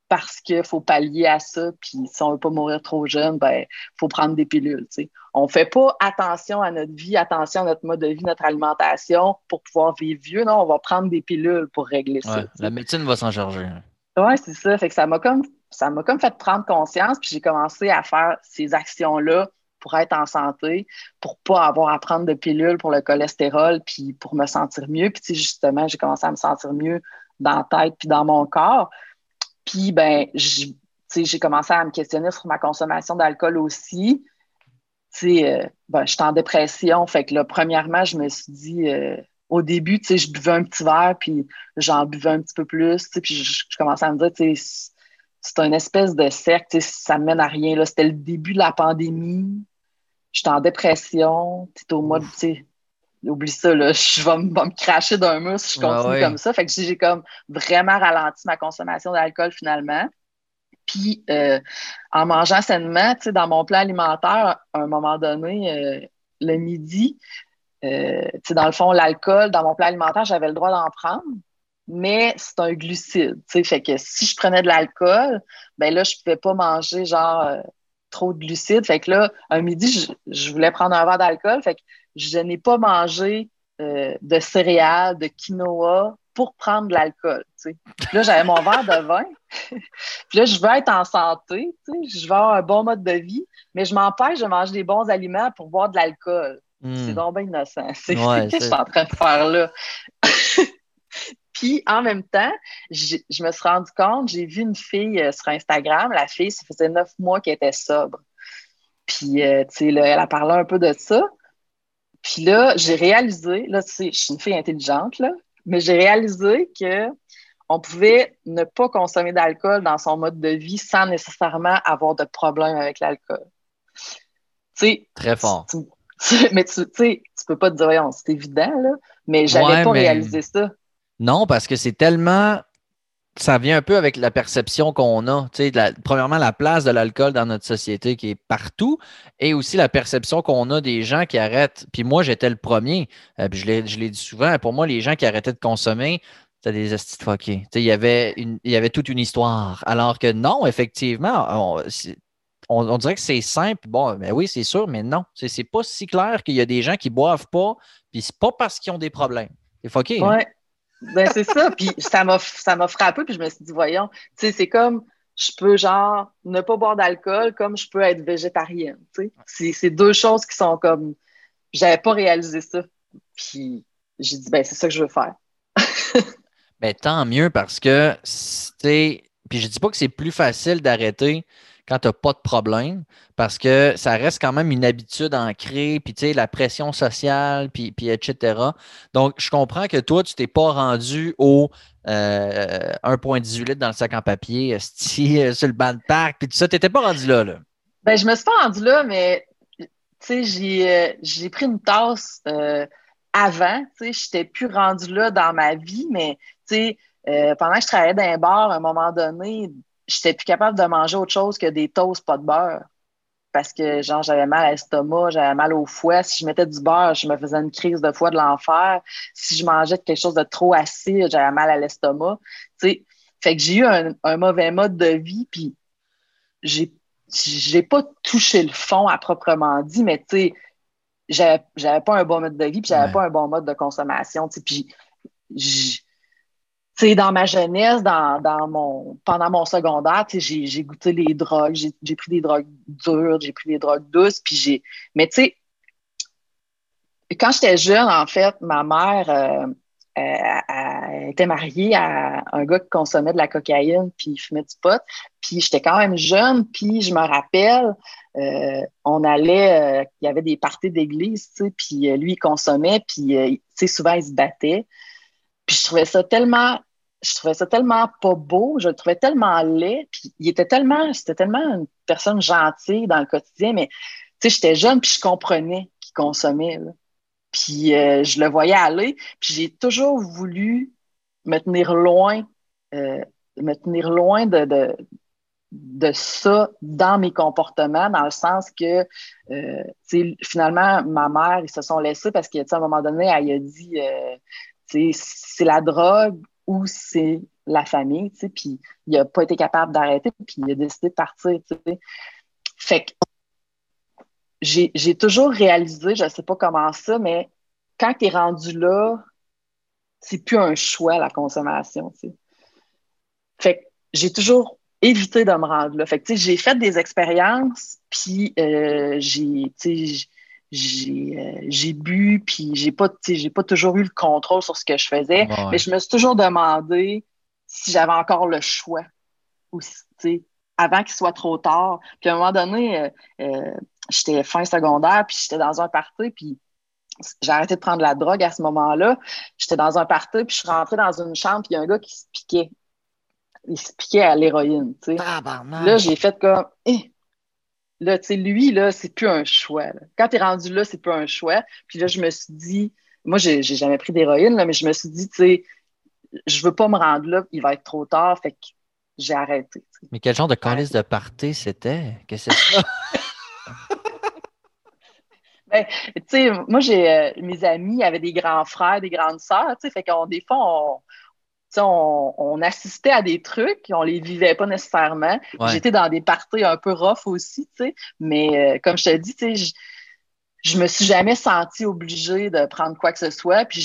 parce qu'il faut pallier à ça, puis si on veut pas mourir trop jeune, ben faut prendre des pilules. sais. On fait pas attention à notre vie, attention à notre mode de vie, notre alimentation pour pouvoir vivre vieux. Non, on va prendre des pilules pour régler ça. La médecine va s'en charger. Oui, c'est ça. Fait que ça m'a comme ça m'a comme fait prendre conscience, puis j'ai commencé à faire ces actions-là pour être en santé, pour pas avoir à prendre de pilules pour le cholestérol, puis pour me sentir mieux. Puis justement, j'ai commencé à me sentir mieux dans la tête puis dans mon corps. Puis, ben, j'ai commencé à me questionner sur ma consommation d'alcool aussi. Tu sais, euh, ben, j'étais en dépression. Fait que là, premièrement, je me suis dit, euh, au début, tu sais, je buvais un petit verre, puis j'en buvais un petit peu plus, tu sais, puis je, commençais à me dire, tu sais, c'est une espèce de cercle, tu sais, ça mène à rien. C'était le début de la pandémie. J'étais en dépression. Au mois de, oublie ça, là, je vais, me cracher d'un mur si je continue comme ça. Fait que j'ai comme vraiment ralenti ma consommation d'alcool finalement. Puis, euh, en mangeant sainement, dans mon plan alimentaire, à un moment donné, euh, le midi, euh, dans le fond, l'alcool, dans mon plan alimentaire, j'avais le droit d'en prendre, mais c'est un glucide. Fait que si je prenais de l'alcool, ben là, je ne pouvais pas manger genre trop de glucides. Fait que là, un midi, je, je voulais prendre un verre d'alcool. Fait que je n'ai pas mangé euh, de céréales, de quinoa pour prendre de l'alcool. Là, j'avais mon verre de vin. puis là, je veux être en santé, je veux avoir un bon mode de vie, mais je m'empêche de manger des bons aliments pour boire de l'alcool. Hmm. C'est donc bien innocent. C'est ce que je suis en train de faire là. Puis en même temps, je me suis rendu compte, j'ai vu une fille euh, sur Instagram, la fille, ça faisait neuf mois qu'elle était sobre. Puis, euh, tu sais, elle a parlé un peu de ça. Puis là, j'ai réalisé, là, tu sais, je suis une fille intelligente, là, mais j'ai réalisé que on pouvait ne pas consommer d'alcool dans son mode de vie sans nécessairement avoir de problème avec l'alcool. Tu Très fort. mais tu sais, tu peux pas te dire, c'est évident, là, mais j'avais pas réalisé ça. Non, parce que c'est tellement ça vient un peu avec la perception qu'on a. La, premièrement, la place de l'alcool dans notre société qui est partout et aussi la perception qu'on a des gens qui arrêtent. Puis moi, j'étais le premier. Euh, puis je l'ai dit souvent. Pour moi, les gens qui arrêtaient de consommer, c'était des estis fuckés. Il y, avait il y avait toute une histoire. Alors que non, effectivement, on, dirait que c'est simple. Bon, mais oui, c'est sûr, mais non. C'est pas si clair qu'il y a des gens qui boivent pas, puis c'est pas parce qu'ils ont des problèmes. C'est fucké. Hein? Ben, c'est ça. Puis ça m'a, ça m'a frappé. Puis je me suis dit, voyons, tu sais, c'est comme je peux, genre, ne pas boire d'alcool comme je peux être végétarienne. Tu sais. C'est, deux choses qui sont comme. J'avais pas réalisé ça. Puis j'ai dit, ben, c'est ça que je veux faire. ben, tant mieux parce que, tu sais, puis je dis pas que c'est plus facile d'arrêter quand tu n'as pas de problème, parce que ça reste quand même une habitude ancrée, puis tu sais, la pression sociale, puis, puis etc. Donc, je comprends que toi, tu t'es pas rendu au 1,18 euh, litres dans le sac en papier, euh, sur le banc de parc, puis tout ça, tu n'étais pas rendu là, là. Ben, je me suis pas rendu là, mais tu sais, j'ai, euh, j'ai pris une tasse avant, tu sais, je n'étais plus rendu là dans ma vie, mais tu sais, pendant que je travaillais dans un bar, à un moment donné, j'étais plus capable de manger autre chose que des toasts pas de beurre. Parce que, genre, j'avais mal à l'estomac, j'avais mal au foie. Si je mettais du beurre, je me faisais une crise de foie de l'enfer. Si je mangeais quelque chose de trop acide, j'avais mal à l'estomac. Tu sais, fait que j'ai eu un, mauvais mode de vie, puis j'ai, j'ai pas touché le fond à proprement dit, mais tu sais, j'avais, j'avais pas un bon mode de vie, puis j'avais pas un bon mode de consommation. Tu sais, puis sais, dans ma jeunesse, dans, dans mon, pendant mon secondaire, j'ai, j'ai goûté les drogues, j'ai, pris des drogues dures, j'ai pris des drogues douces, puis j'ai. Mais tu sais, quand j'étais jeune, en fait, ma mère euh, était mariée à un gars qui consommait de la cocaïne, puis il fumait du pot. Puis j'étais quand même jeune, puis je me rappelle, euh, on allait, euh, il y avait des parties d'église, tu sais, puis lui, il consommait, puis tu sais, souvent, il se battait. Puis je trouvais ça tellement, je trouvais ça tellement pas beau, je le trouvais tellement laid, puis il était tellement, c'était tellement une personne gentille dans le quotidien, mais tu sais, j'étais jeune, puis je comprenais qu'il consommait, Puis euh, je le voyais aller, puis j'ai toujours voulu me tenir loin, euh, me tenir loin de, de, de, ça dans mes comportements, dans le sens que, euh, finalement, ma mère, ils se sont laissés parce qu'à un moment donné, elle a dit, c'est la drogue ou c'est la famille, tu sais, puis il n'a pas été capable d'arrêter, puis il a décidé de partir, tu sais. Fait que j'ai toujours réalisé, je ne sais pas comment ça, mais quand tu es rendu là, c'est plus un choix, la consommation, tu sais. Fait que j'ai toujours évité de me rendre là. Fait que, tu sais, j'ai fait des expériences, puis euh, j'ai, tu sais, j'ai bu, puis j'ai pas, j'ai pas toujours eu le contrôle sur ce que je faisais, mais je me suis toujours demandé si j'avais encore le choix aussi, avant qu'il soit trop tard. Puis à un moment donné, euh, euh, j'étais fin secondaire, puis j'étais dans un party, puis j'ai arrêté de prendre la drogue à ce moment-là. J'étais dans un party, puis je suis rentrée dans une chambre, puis il y a un gars qui se piquait. Il se piquait à l'héroïne, tu sais. Là, j'ai fait comme, eh, Là, tu sais, lui, là, c'est plus un choix. Quand tu es rendu là, c'est plus un choix. Puis là, je me suis dit, moi, j'ai jamais pris d'héroïne, mais je me suis dit, tu sais, je veux pas me rendre là, il va être trop tard, fait que j'ai arrêté. Mais quel genre de calice de party c'était? Qu'est-ce que c'est ça? ben, tu sais, moi, j'ai euh, mes amis avaient des grands frères, des grandes sœurs, tu sais, fait qu'on des fois, on, on, assistait à des trucs, on les vivait pas nécessairement. J'étais dans des parties un peu rough aussi, mais euh, comme je te dis, je, je me suis jamais sentie obligée de prendre quoi que ce soit, puis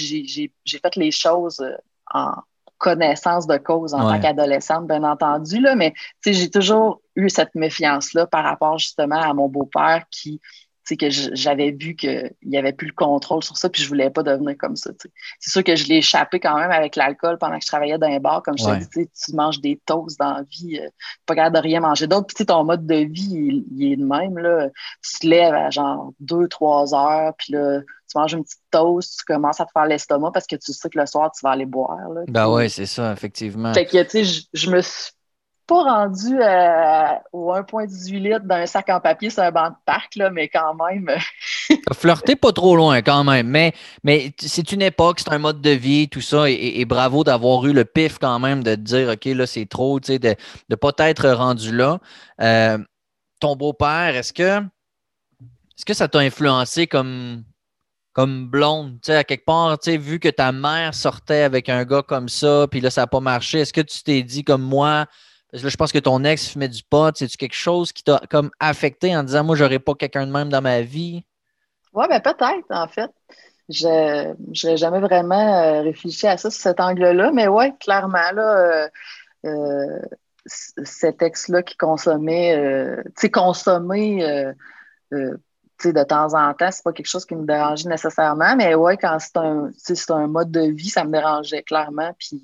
j'ai fait les choses euh, en connaissance de cause en tant qu'adolescente, bien entendu, là, mais j'ai toujours eu cette méfiance-là par rapport justement à mon beau-père qui c'est que j'avais vu qu'il n'y avait plus le contrôle sur ça, puis je voulais pas devenir comme ça. C'est sûr que je l'ai échappé quand même avec l'alcool pendant que je travaillais dans un bar. Comme je te dis, tu manges des toasts dans la vie, euh, pas capable de rien manger d'autre. Puis ton mode de vie, il, est le même. Là. Tu te lèves à genre 2-3 heures, puis là, tu manges une petite toast, tu commences à te faire l'estomac parce que tu sais que le soir, tu vas aller boire. Là, ben ouais, c'est ça, effectivement. Fait que, tu sais, je me suis pas rendu euh, au 1,18 litres d'un sac en papier sur un banc de parc, là, mais quand même. Flirter pas trop loin quand même, mais, mais c'est une époque, c'est un mode de vie, tout ça, et, bravo d'avoir eu le pif quand même de te dire, OK, là, c'est trop, tu sais, de ne pas être rendu là. Euh, ton beau-père, est-ce que, est-ce que ça t'a influencé comme, comme blonde, tu sais, à quelque part, tu sais, vu que ta mère sortait avec un gars comme ça, puis là, ça n'a pas marché, est-ce que tu t'es dit comme moi, je pense que ton ex fumait du pot. C'est-tu quelque chose qui t'a comme affecté en disant, moi, j'aurais pas quelqu'un de même dans ma vie? Oui, ben peut-être, en fait. Je n'ai jamais vraiment euh, réfléchi à ça, sur cet angle-là. Mais oui, clairement, là, euh, euh, cet ex-là qui consommait, tu sais, consommer de temps en temps, c'est pas quelque chose qui me dérangeait nécessairement. Mais ouais, quand c'est un, un mode de vie, ça me dérangeait clairement. Puis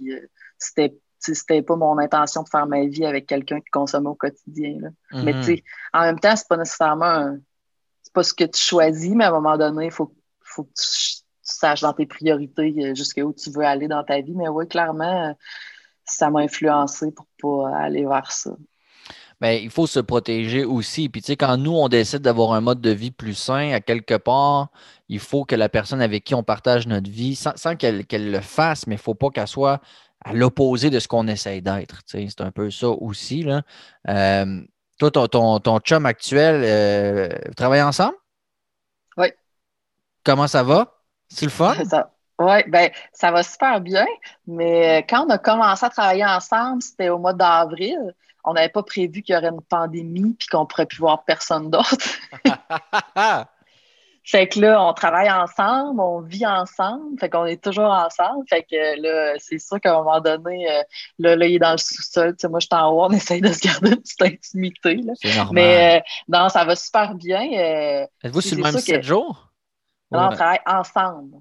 c'était c'était pas mon intention de faire ma vie avec quelqu'un qui consomme au quotidien. Mais mhm. tu en même temps, c'est pas nécessairement c'est pas ce que tu choisis, mais à un moment donné, il faut, faut que tu, saches dans tes priorités euh, jusqu'où tu veux aller dans ta vie. Mais oui, clairement, ça m'a influencé pour pas aller vers ça. Bien, il faut se protéger aussi. Puis, tu sais, quand nous, on décide d'avoir un mode de vie plus sain, à quelque part, il faut que la personne avec qui on partage notre vie, sans, qu'elle le fasse, mais il ne faut pas qu'elle soit à l'opposé de ce qu'on essaye d'être. C'est un peu ça aussi. Là. Euh, toi, ton, ton, chum actuel, euh, vous travaillez ensemble? Oui. Comment ça va? C'est le fun? Oui, ben, ça va super bien, mais quand on a commencé à travailler ensemble, c'était au mois d'avril. On n'avait pas prévu qu'il y aurait une pandémie puis qu'on pourrait plus voir personne d'autre. Fait que là, on travaille ensemble, on vit ensemble, fait qu'on est toujours ensemble. Fait que là, c'est sûr qu'à un moment donné, euh, là, là, il est dans le sous-sol. Tu sais, moi, je suis en haut, on essaye de se garder une petite intimité. C'est normal. Mais euh, non, ça va super bien. Euh, Êtes-vous sur le même 7 jours? Non, on travaille ensemble.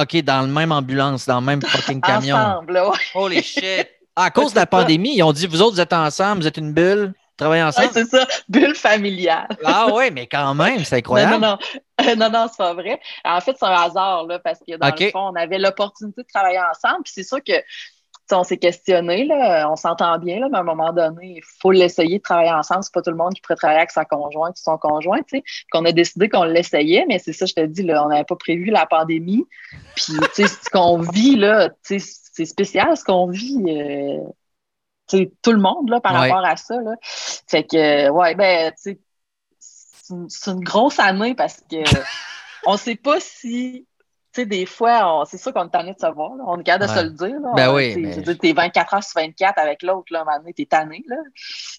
OK, dans le même ambulance, dans le même fucking camion. ensemble, oui. Holy shit! À cause de la pandémie, ils ont dit, vous autres, vous êtes ensemble, vous êtes une bulle. Travailler ensemble? c'est ça, bulle familiale. ah oui, mais quand même, c'est incroyable. Non, non, non, non, non c'est pas vrai. En fait, c'est un hasard, là, parce que dans le fond, on avait l'opportunité de travailler ensemble. Puis c'est sûr que on s'est questionné, là, on s'entend bien, là, mais à un moment donné, il faut l'essayer de travailler ensemble. C'est pas tout le monde qui pourrait travailler avec sa conjointe ou son conjoint, tu sais. Qu'on a décidé qu'on l'essayait, mais c'est ça, je te dis, là, on n'avait pas prévu la pandémie. Puis, tu sais, ce qu'on vit, là, tu sais, c'est spécial ce qu'on vit. Euh, tout le monde là, par rapport à ça. Là. Fait que, ouais, ben, c'est une, une grosse année parce que on sait pas si sais, des fois, c'est sûr qu'on est tanné de se voir. On est capable de se le dire. Là. Ben oui. Tu mais... es 24 heures sur 24 avec l'autre, là, à un moment donné, t'es tanné. Là.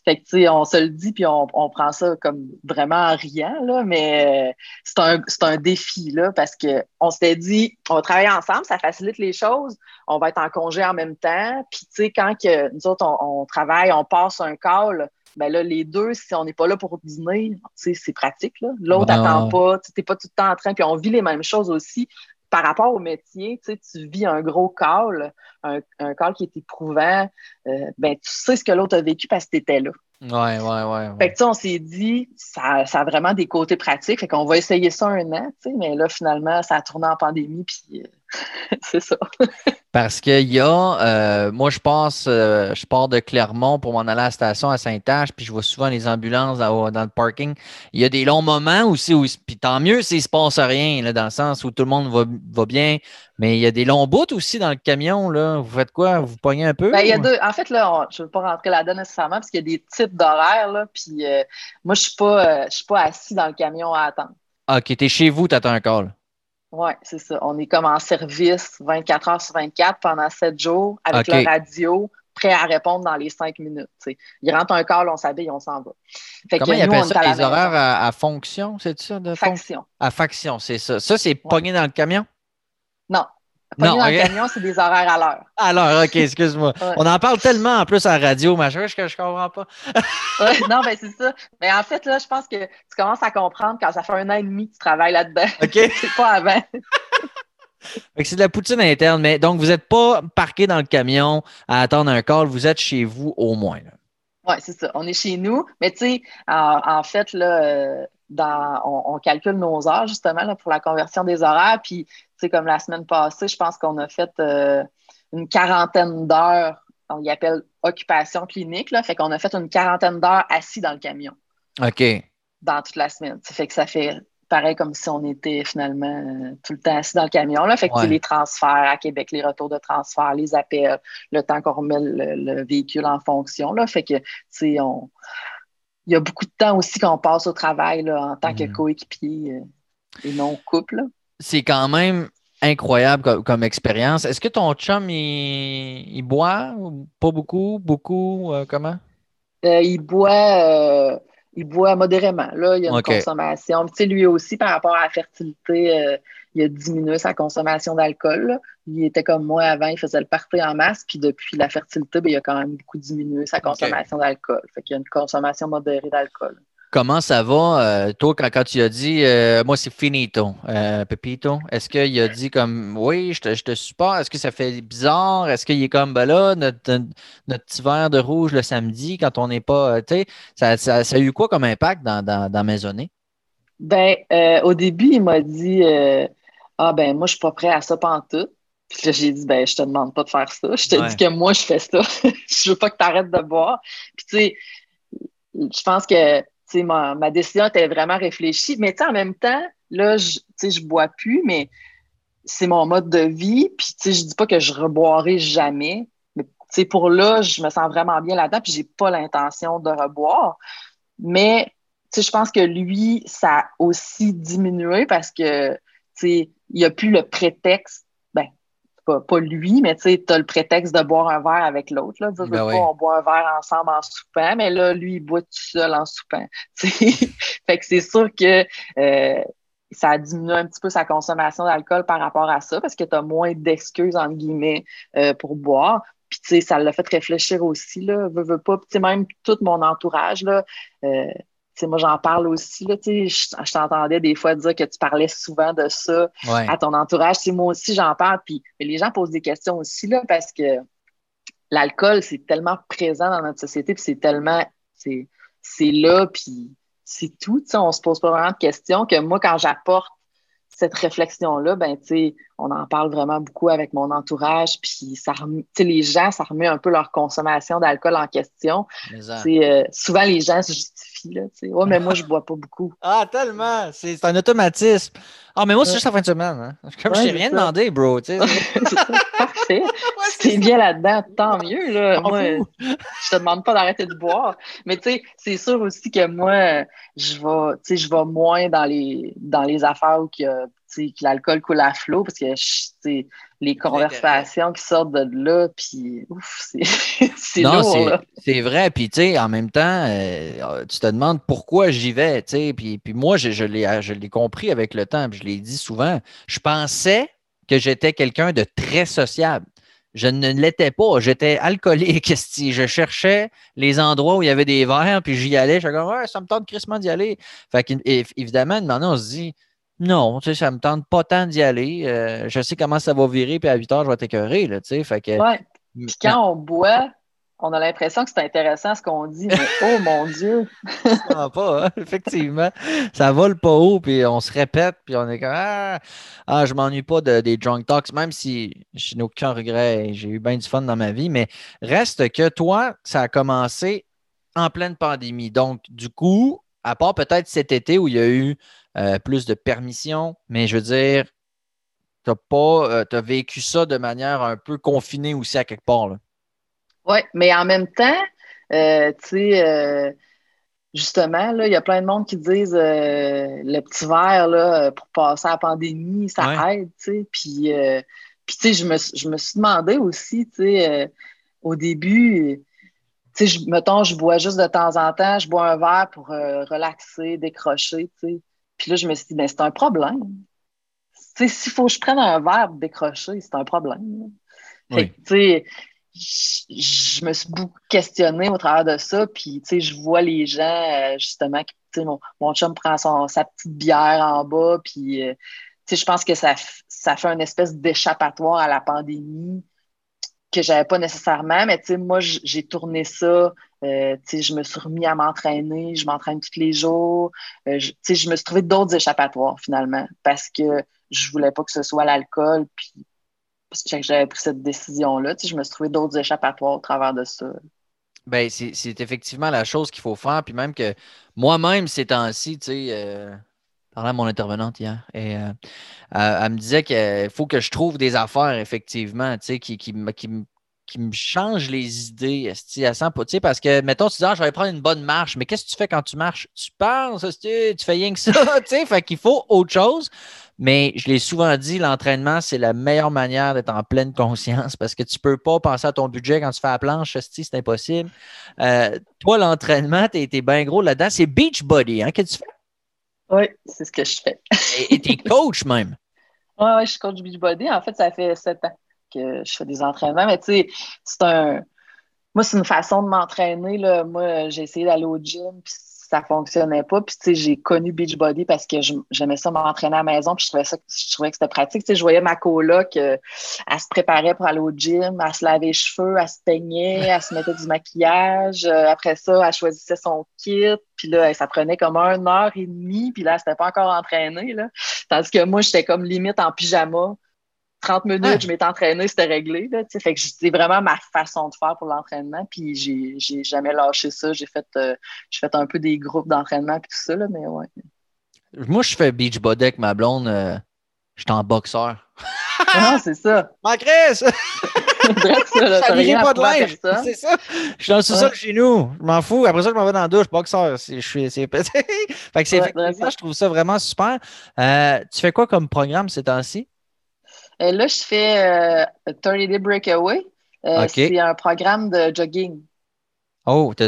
Fait que, tu sais, on se le dit, puis on, on, prend ça comme vraiment en riant, là, mais c'est un, un, défi, là, parce qu'on s'était dit, on va travailler ensemble, ça facilite les choses, on va être en congé en même temps, puis, tu sais, quand que nous autres, on, on, travaille, on passe un call, ben là, les deux, si on n'est pas là pour dîner, c'est pratique. L'autre n'attend pas, tu n'es pas tout le temps en train, puis on vit les mêmes choses aussi. Par rapport au métier, tu vis un gros call, un, un call qui est éprouvant, euh, ben, tu sais ce que l'autre a vécu parce que tu étais là. Ouais, ouais, ouais. Fait que, on s'est dit, ça, ça, a vraiment des côtés pratiques. Fait qu'on va essayer ça un an, mais là, finalement, ça a tourné en pandémie, puis euh, c'est ça. Parce qu'il y a, euh, moi, je passe, euh, je pars de Clermont pour m'en aller à la station à Saint-Ange, puis je vois souvent les ambulances dans, le parking. Il y a des longs moments aussi, où, puis tant mieux s'il ne se passe rien, là, dans le sens où tout le monde va, va bien, mais il y a des longs bouts aussi dans le camion, là. Vous faites quoi? Vous pognez un peu? Ben, il y a deux. En fait, là, je ne veux pas rentrer là-dedans nécessairement parce qu'il y a des types d'horaires. Puis euh, moi, je ne suis, pas, suis pas assis dans le camion à attendre. OK, tu es chez vous, tu attends un call. Oui, c'est ça. On est comme en service 24 heures sur 24 pendant 7 jours avec la radio, prêt à répondre dans les 5 minutes. Il rentre un call, on s'habille, on s'en va. Comment il appelle ça, les horaires à, fonction, c'est ça? De faction. À faction, c'est ça. Ça, c'est pogné dans le camion? Non. non, le camion, c'est des horaires à l'heure. À l'heure, OK, excuse-moi. On en parle tellement en plus à la radio, machin, que je comprends pas. non, ben c'est ça. Mais en fait, là, je pense que tu commences à comprendre quand ça fait un an et demi que tu travailles là-dedans. OK. c'est pas avant. c'est de la poutine interne, mais donc vous n'êtes pas parqué dans le camion à attendre un call, vous êtes chez vous au moins. Oui, c'est ça. On est chez nous. Mais tu sais, en, fait, là, euh, dans, on, calcule nos heures justement là, pour la conversion des horaires. Puis, sais, comme la semaine passée, je pense qu'on a fait euh, une quarantaine d'heures. On y appelle occupation clinique. Là, fait qu'on a fait une quarantaine d'heures assis dans le camion. OK. Dans toute la semaine. Ça fait que ça fait pareil comme si on était finalement euh, tout le temps assis dans le camion. Là. Fait que les transferts à Québec, les retours de transfert, les appels, le temps qu'on remet le, véhicule en fonction. Là. Fait que, tu on... Il y a beaucoup de temps aussi qu'on passe au travail là, en tant que mm. coéquipier euh, et non couple. C'est quand même incroyable comme, expérience. Est-ce que ton chum, il, boit? Pas beaucoup? Beaucoup? Euh, comment? il boit il boit modérément. Là, il y a une consommation. Tu sais, lui aussi, par rapport à la fertilité, euh, il a diminué sa consommation d'alcool. Il était comme moi avant, il faisait le party en masse, puis depuis la fertilité, ben, il a quand même beaucoup diminué sa consommation d'alcool. Fait qu'il y a une consommation modérée d'alcool. Comment ça va, euh, toi, quand, tu as dit, euh, moi, c'est finito, euh, Pepito? Est-ce qu'il a dit comme, oui, je te, je te supporte? Est-ce que ça fait bizarre? Est-ce qu'il est comme, ben là, notre, petit verre de rouge le samedi, quand on n'est pas, tu sais, ça, a eu quoi comme impact dans, dans, dans Maisonnée? Ben, au début, il m'a dit, ah, ben, moi, je suis pas prêt à ça pantoute. Puis là, j'ai dit, ben, je te demande pas de faire ça. Je te dis que moi, je fais ça. je veux pas que tu arrêtes de boire. Puis, tu sais, je pense que ma, ma décision était vraiment réfléchie. Mais en même temps, là, je ne bois plus, mais c'est mon mode de vie. Puis je dis pas que je reboirai jamais. Mais pour là, je me sens vraiment bien là-dedans, puis j'ai pas l'intention de reboire. Mais je pense que lui, ça a aussi diminué parce que il n'y a plus le prétexte pas, lui, mais tu sais, tu as le prétexte de boire un verre avec l'autre. Là. Ben on boit un verre ensemble en soupant, mais là, lui, il boit tout seul en soupant. fait que c'est sûr que euh, ça a diminué un petit peu sa consommation d'alcool par rapport à ça, parce que tu as moins d'excuses, entre guillemets, euh, pour boire. Puis, tu sais, ça l'a fait réfléchir aussi, là, veux, veux pas. Tu sais, même tout mon entourage, là, euh, moi, j'en parle aussi. Là, je, je t'entendais des fois dire que tu parlais souvent de ça à ton entourage. moi aussi, j'en parle. Puis les gens posent des questions aussi là, parce que l'alcool, c'est tellement présent dans notre société, puis c'est tellement. C'est là, puis c'est tout. On se pose pas vraiment de questions que moi, quand j'apporte cette réflexion-là, ben, on en parle vraiment beaucoup avec mon entourage, puis ça les gens, ça remet un peu leur consommation d'alcool en question. Euh, souvent, les gens se justifient, là, ouais, mais moi, je bois pas beaucoup. Ah, tellement! C'est un automatisme. Ah, mais moi, c'est juste la fin de semaine. Hein. Comme je t'ai rien demandé, bro. Parfait. si t'es bien là-dedans, tant mieux. Là. Moi, je te demande pas d'arrêter de boire. Mais tu sais, c'est sûr aussi que moi, je vais, je vais moins dans les, dans les affaires où il y a que l'alcool coule à flot parce que les conversations qui sortent de là, puis ouf, c'est lourd. C'est vrai, puis tu sais, en même temps, euh, tu te demandes pourquoi j'y vais, tu sais, puis, puis moi, je, je l'ai compris avec le temps, puis je l'ai dit souvent, je pensais que j'étais quelqu'un de très sociable. Je ne l'étais pas. J'étais alcoolique. Je cherchais les endroits où il y avait des verres, puis j'y allais. Je comme, ouais, ça me tente crissement d'y aller. Fait évidemment, maintenant, on se dit, non, tu sais, ça me tente pas tant d'y aller. Euh, je sais comment ça va virer, puis à 8 heures, je vais t'écœurer, tu sais. Fait que. Ouais. Puis quand on boit, on a l'impression que c'est intéressant ce qu'on dit, mais oh mon Dieu! ça pas, hein, effectivement. Ça vole pas haut, puis on se répète, puis on est comme Ah, ah je m'ennuie pas de, des drunk talks, même si je n'ai aucun regret, j'ai eu bien du fun dans ma vie, mais reste que toi, ça a commencé en pleine pandémie. Donc, du coup, à part peut-être cet été où il y a eu euh, plus de permissions, mais je veux dire, tu as, pas, euh, vécu ça de manière un peu confinée aussi à quelque part. Oui, mais en même temps, euh, tu sais, justement, il y a plein de monde qui disent le petit verre là, pour passer à la pandémie, ça aide, tu sais. Puis, puis tu sais, je me, je me suis demandé aussi, tu sais, au début, tu sais, mettons, je bois juste de temps en temps, je bois un verre pour relaxer, décrocher, tu sais. Puis là, je me suis dit, ben, c'est un problème. Tu sais, s'il faut que je prenne un verre pour décrocher, c'est un problème. Fait tu sais, je, me suis beaucoup questionnée au travers de ça. Puis, tu sais, je vois les gens, euh, justement, tu sais, mon, mon chum prend son, sa petite bière en bas. Puis, euh, tu sais, je pense que ça, ça fait une espèce d'échappatoire à la pandémie que j'avais pas nécessairement, mais tu sais, moi, j'ai tourné ça. Euh, je me suis remis à m'entraîner, je m'entraîne tous les jours. Euh, je me suis trouvé d'autres échappatoires finalement parce que je voulais pas que ce soit l'alcool. Puis j'avais pris cette décision-là, je me suis trouvé d'autres échappatoires au travers de ça. Ben, c'est effectivement la chose qu'il faut faire. Puis même que moi-même, ces temps-ci, tu sais, euh, parlais à mon intervenante hier, et elle, me disait qu'il faut que je trouve des affaires, effectivement, qui, qui, qui, qui me changent les idées à 100 parce que, mettons, tu dis, ah, je vais prendre une bonne marche, mais qu'est-ce que tu fais quand tu marches? Tu penses, tu fais rien que ça, tu sais, fait qu'il faut autre chose. Mais je l'ai souvent dit, l'entraînement, c'est la meilleure manière d'être en pleine conscience parce que tu ne peux pas penser à ton budget quand tu fais la planche, c'est impossible. Euh, toi, l'entraînement, tu es, bien gros là-dedans. C'est Beachbody, hein, que tu fais? Oui, c'est ce que je fais. et tu es coach même. Oui, ouais, je suis coach Beachbody. En fait, ça fait sept ans que je fais des entraînements. Mais tu sais, c'est un. Moi, c'est une façon de m'entraîner. Moi, j'ai essayé d'aller au gym, puis ça fonctionnait pas. Puis, tu sais, j'ai connu Beachbody parce que j'aimais ça m'entraîner à la maison, puis je trouvais, ça, je trouvais que c'était pratique. Tu sais, je voyais ma coloc, euh, elle se préparait pour aller au gym, elle se lavait les cheveux, elle se peignait, elle se mettait du maquillage. Euh, après ça, elle choisissait son kit, puis là, ça prenait comme une heure et demie, puis là, elle s'était pas encore entraînée, là. Tandis que moi, j'étais comme limite en pyjama 30 minutes, je m'étais entraînée, c'était réglé. Là, fait que c'est vraiment ma façon de faire pour l'entraînement. Puis j'ai jamais lâché ça. J'ai fait, euh, fait un peu des groupes d'entraînement et tout ça, là, mais ouais. Moi, je fais beach body avec ma blonde. Euh, je suis en boxeur. Ah, c'est ça. Ma Chris! ça, pas de linge. C'est ça. Je suis dans le sous-sol chez nous. Je m'en fous. Après ça, je m'en vais dans la douche. Boxeur. Je suis. fait que c'est je trouve ça vraiment super. Euh, tu fais quoi comme programme ces temps-ci? Euh, là, je fais 30 euh, Day Breakaway. Euh, c'est un programme de jogging. Oh, tu,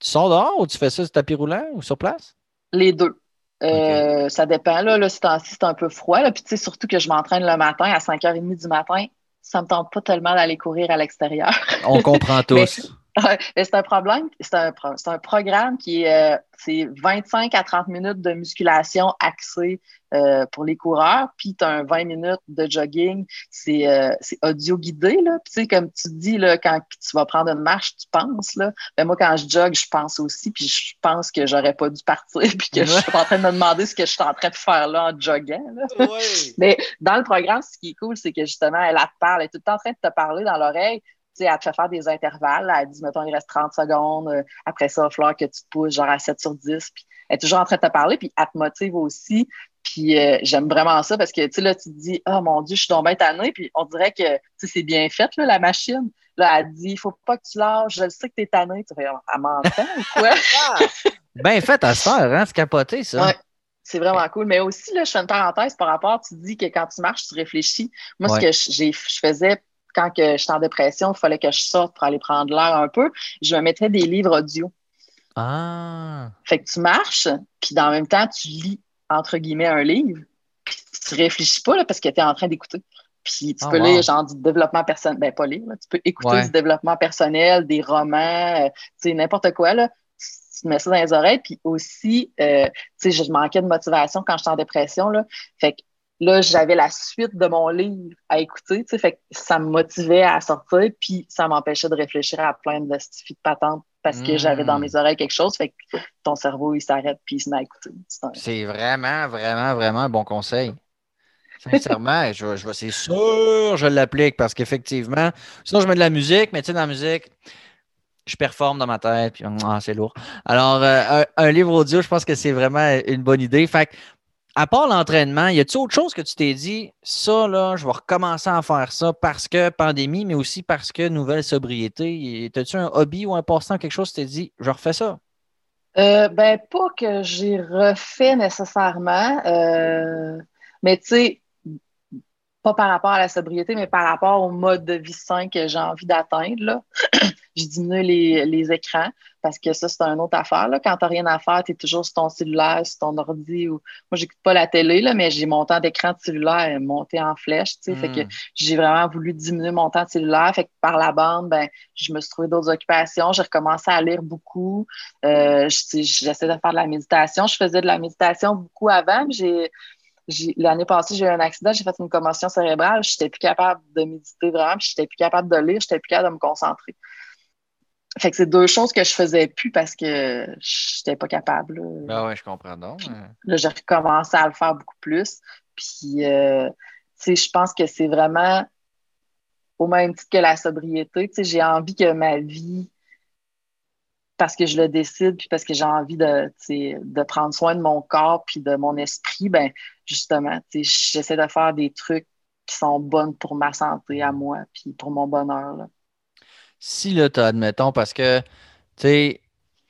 sors dehors ou tu fais ça sur tapis roulant ou sur place? Les deux. ça dépend. Là, là c'est un peu froid. Là. Puis, tu sais, surtout que je m'entraîne le matin à 5h30 du matin. Ça ne me tente pas tellement d'aller courir à l'extérieur. On comprend tous. C'est un problème, c'est un, un, programme qui est euh, 25 à 30 minutes de musculation axée euh, pour les coureurs, puis tu as un 20 minutes de jogging, c'est euh, audio guidé. Là. tu sais, comme tu dis, là, quand tu vas prendre une marche, tu penses. Là. Ben, moi, quand je jogue, je pense aussi, puis je pense que j'aurais pas dû partir, puis que je suis en train de me demander ce que je suis en train de faire là en joguant. Mais dans le programme, ce qui est cool, c'est que justement, elle, elle te parle, elle est tout le temps en train de te parler dans l'oreille elle te fait faire des intervalles. Elle dit, mettons, il reste 30 secondes. Euh, après ça, il va falloir que tu pousses genre à 7 sur 10. Puis elle est toujours en train de te parler, puis elle te motive aussi. Puis euh, j'aime vraiment ça parce que, tu sais, là, tu te dis, oh mon Dieu, je suis tombée tannée. Puis on dirait que, tu sais, c'est bien fait, là, la machine. Là, elle dit, il faut pas que tu lâches. Je sais que tu es tanné. Tu fais, elle m'entend ou quoi? bien fait à se faire, hein? C'est capoté, ça. C'est vraiment cool. Mais aussi, là, je fais une parenthèse par rapport, tu dis que quand tu marches, tu réfléchis. Moi, ce que je faisais quand j'étais en dépression, il fallait que je sorte pour aller prendre l'air un peu, je me mettais des livres audio. Ah. Fait que tu marches, puis dans le même temps, tu lis, entre guillemets, un livre, puis tu réfléchis pas là, parce que tu es en train d'écouter. Puis tu ah, peux lire genre du développement personnel, ben pas lire, tu peux écouter du développement personnel, des romans, euh, tu sais, n'importe quoi, là. Tu te mets ça dans les oreilles, puis aussi, euh, tu sais, je manquais de motivation quand j'étais en dépression, là. Fait que là, j'avais la suite de mon livre à écouter, tu sais, fait que ça me motivait à sortir, puis ça m'empêchait de réfléchir à plein de de patentes parce que j'avais dans hmm. mes oreilles quelque chose, fait que ton cerveau, il s'arrête, puis il se met à écouter. C'est vraiment, vraiment, vraiment un bon conseil. Sincèrement, je, je, c'est sûr je l'applique parce qu'effectivement, sinon je mets de la musique, mais tu sais, dans la musique, je performe dans ma tête, puis ah, c'est lourd. Alors, euh, un, livre audio, je pense que c'est vraiment une bonne idée. Fait à part l'entraînement, y a-t-il autre chose que tu t'es dit, ça, là, je vais recommencer à faire ça parce que pandémie, mais aussi parce que nouvelle sobriété? As-tu un hobby ou un passe-temps, quelque chose, tu t'es dit, je refais ça? Euh, ben, pas que j'ai refait nécessairement, euh, mais tu sais, pas par rapport à la sobriété, mais par rapport au mode de vie sain que j'ai envie d'atteindre. je diminue les, les, écrans parce que ça, c'est une autre affaire. Là. Quand tu n'as rien à faire, tu es toujours sur ton cellulaire, sur ton ordi. Ou... Moi, j'écoute pas la télé, là, mais j'ai mon temps d'écran de cellulaire monté en flèche. Fait que hmm. j'ai vraiment voulu diminuer mon temps de cellulaire. Fait que par la bande, ben, je me suis trouvé d'autres occupations. J'ai recommencé à lire beaucoup. Euh, J'essaie de faire de la méditation. Je faisais de la méditation beaucoup avant, j'ai L'année passée, j'ai eu un accident, j'ai fait une commotion cérébrale, je n'étais plus capable de méditer vraiment, puis j'étais plus capable de lire, j'étais plus capable de me concentrer. Fait que c'est deux choses que je faisais plus parce que j'étais pas capable. Ben ouais, je comprends donc. Là, j'ai recommencé à le faire beaucoup plus. Puis, euh, tu sais, je pense que c'est vraiment au même titre que la sobriété. Tu sais, j'ai envie que ma vie parce que je le décide, puis parce que j'ai envie de, de prendre soin de mon corps puis de mon esprit, ben justement, j'essaie de faire des trucs qui sont bonnes pour ma santé à moi, puis pour mon bonheur. Là. Si là, tu admettons, parce que tu sais,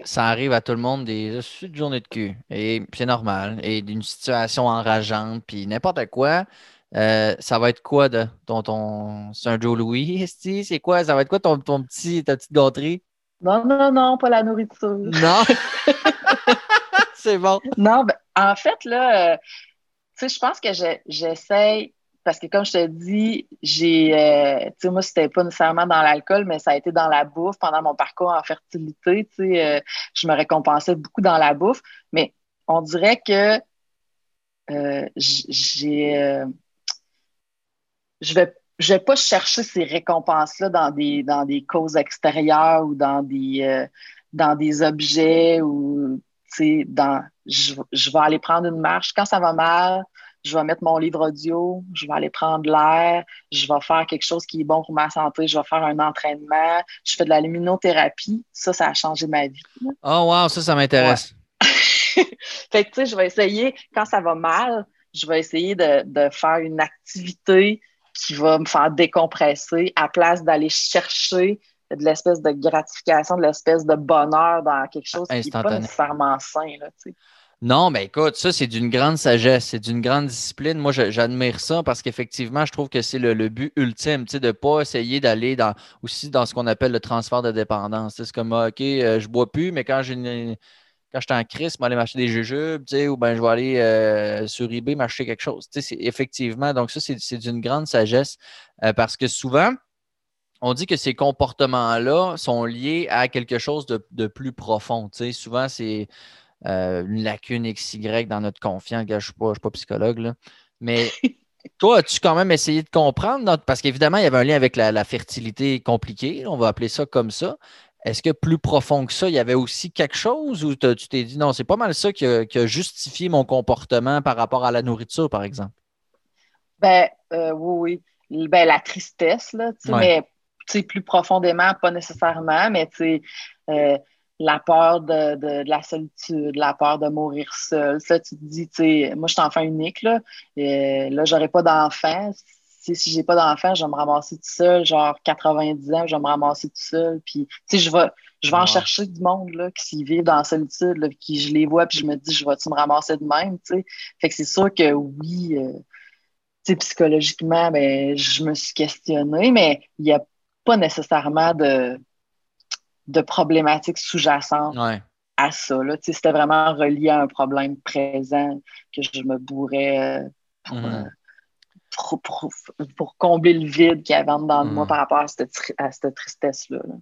ça arrive à tout le monde des journées de cul, et c'est normal, et d'une situation enrageante, puis n'importe quoi. Euh, ça va être quoi de ton, ton un Joe Louis, c'est quoi? Ça va être quoi ton, ton petit, ta petite gâterie? Non, non, non, pas la nourriture. Non. c'est bon. Non, ben, en fait, là, euh, tu sais, je pense que j'essaie, parce que comme je te dis, j'ai, euh, tu sais, moi, c'était pas nécessairement dans l'alcool, mais ça a été dans la bouffe pendant mon parcours en fertilité. Tu sais, euh, je me récompensais beaucoup dans la bouffe, mais on dirait que j'ai, je vais je vais pas chercher ces récompenses-là dans des, dans des causes extérieures ou dans des, euh, dans des objets ou dans je, je, vais aller prendre une marche. Quand ça va mal, je vais mettre mon livre audio, je vais aller prendre l'air, je vais faire quelque chose qui est bon pour ma santé, je vais faire un entraînement, je fais de la luminothérapie. Ça, ça a changé ma vie. Oh wow, ça, ça m'intéresse. fait que tu sais, je vais essayer, quand ça va mal, je vais essayer de, de faire une activité qui va me faire décompresser à place d'aller chercher de l'espèce de gratification, de l'espèce de bonheur dans quelque chose qui n'est pas nécessairement sain. Là, non, mais écoute, ça, c'est d'une grande sagesse, c'est d'une grande discipline. Moi, j'admire ça parce qu'effectivement, je trouve que c'est le, but ultime, tu sais, de ne pas essayer d'aller dans, aussi dans ce qu'on appelle le transfert de dépendance. C'est comme, OK, euh, je bois plus, mais quand j'ai une, quand j'étais en crise, je vais aller m'acheter des jujubes, ou ben je vais aller euh, sur eBay m'acheter quelque chose. Effectivement, donc ça, c'est d'une grande sagesse euh, parce que souvent, on dit que ces comportements-là sont liés à quelque chose de, plus profond. Souvent, c'est euh, une lacune XY dans notre confiance. Je ne suis, suis, pas psychologue, là. mais toi, as-tu quand même essayé de comprendre? Parce qu'évidemment, il y avait un lien avec la, la fertilité compliquée, on va appeler ça comme ça. Est-ce que plus profond que ça, il y avait aussi quelque chose ou tu t'es dit non, c'est pas mal ça qui a, justifié mon comportement par rapport à la nourriture, par exemple? Ben euh, oui, oui. Ben, la tristesse, là, mais plus profondément, pas nécessairement, mais euh, la peur de, la solitude, la peur de mourir seul. Ça, tu te dis, moi, je suis enfant unique, là, et, là, j'aurais pas d'enfant si j'ai pas d'enfant, je vais me ramasser tout seul, genre 90 ans, je vais me ramasser tout seul. Puis, je vais, je vais en chercher du monde là, qui s'y vivent dans la solitude, qui je les vois, puis je me dis, je vais-tu me ramasser de même? sais? Fait que c'est sûr que oui, euh, psychologiquement, ben, je me suis questionnée, mais il n'y a pas nécessairement de, de problématiques sous-jacentes. à ça. C'était vraiment relié à un problème présent que je me bourrais euh, mm-hmm. euh, pour, combler le vide qu'il y avait de moi mm. par rapport à cette, cette tristesse-là. là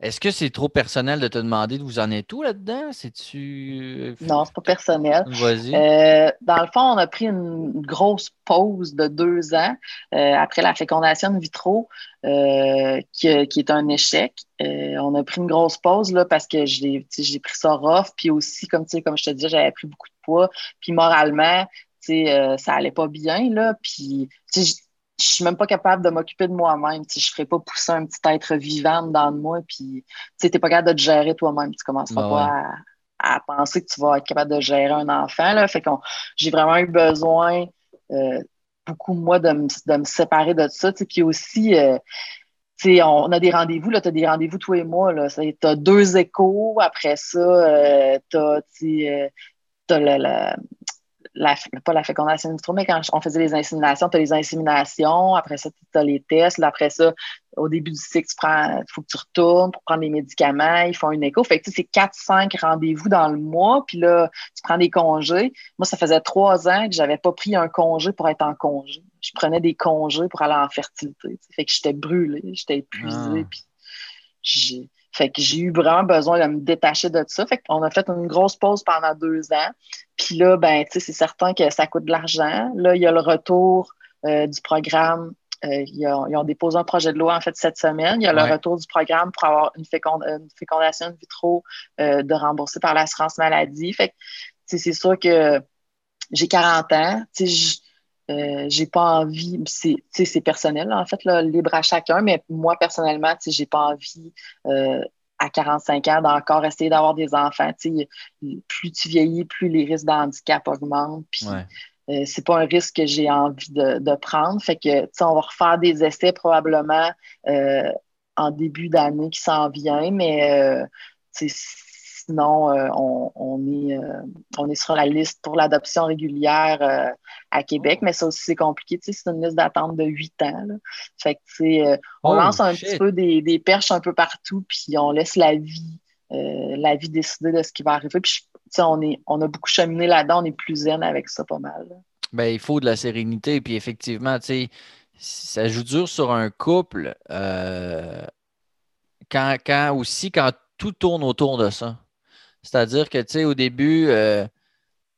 est-ce que c'est trop personnel de te demander de vous en êtes tout là-dedans? C'est-tu. Euh, non, c'est pas personnel. Vas-y. Euh, dans le fond, on a pris une grosse pause de deux ans euh, après la fécondation de vitro, qui, est un échec. on a pris une grosse pause là, parce que j'ai pris ça rough. Puis aussi, comme, comme je te disais, j'avais pris beaucoup de poids. Puis moralement, ça allait pas bien. Là, puis je suis même pas capable de m'occuper de moi-même. Je ne ferais pas pousser un petit être vivant dans moi, puis tu n'es pas capable de te gérer toi-même. Tu commenceras ben pas à, penser que tu vas être capable de gérer un enfant. Là. Fait j'ai vraiment eu besoin, euh, beaucoup, moi, de me, séparer de ça. Puis aussi, euh, on a des rendez-vous, tu as des rendez-vous toi et moi. Tu as deux échos. Après ça, euh, tu as, la, pas la fécondation in vitro, mais quand on faisait les inséminations, tu as les inséminations, après ça, tu as les tests, après ça, au début du cycle, il faut que tu retournes pour prendre les médicaments, ils font une écho. Fait que c'est 4-5 rendez-vous dans le mois, puis là, tu prends des congés. Moi, ça faisait trois ans que j'avais pas pris un congé pour être en congé. Je prenais des congés pour aller en fertilité. Fait que j'étais brûlée, j'étais épuisée, ah. puis j'ai fait que j'ai eu vraiment besoin de me détacher de ça. Fait qu'on a fait une grosse pause pendant deux ans. Puis là, ben, c'est certain que ça coûte de l'argent. Là, il y a le retour euh, du programme. Euh, ils, ont, déposé un projet de loi, en fait, cette semaine. Il y a le retour du programme pour avoir une, fécondation in vitro euh, de rembourser par l'assurance maladie. Fait que, c'est sûr que j'ai 40 ans. J'ai pas envie, c'est personnel en fait, là, libre à chacun, mais moi personnellement, j'ai pas envie à 45 ans d'encore essayer d'avoir des enfants. Plus tu vieillis, plus les risques d'handicap augmentent. Puis euh, c'est pas un risque que j'ai envie de, de, prendre. Fait que on va refaire des essais probablement en début d'année qui s'en vient, mais Sinon, euh, on, est, euh, on est sur la liste pour l'adoption régulière euh, à Québec, mais ça aussi, c'est compliqué. c'est une liste d'attente de huit ans. Fait que, on oh, lance un petit peu des, perches un peu partout, puis on laisse la vie, la vie décider de ce qui va arriver. Puis, on, est, on a beaucoup cheminé là-dedans, on est plus zen avec ça pas mal. Ben, il faut de la sérénité, puis effectivement, ça joue dur sur un couple. quand, quand aussi, quand tout tourne autour de ça. C'est-à-dire que, tu sais, au début, euh,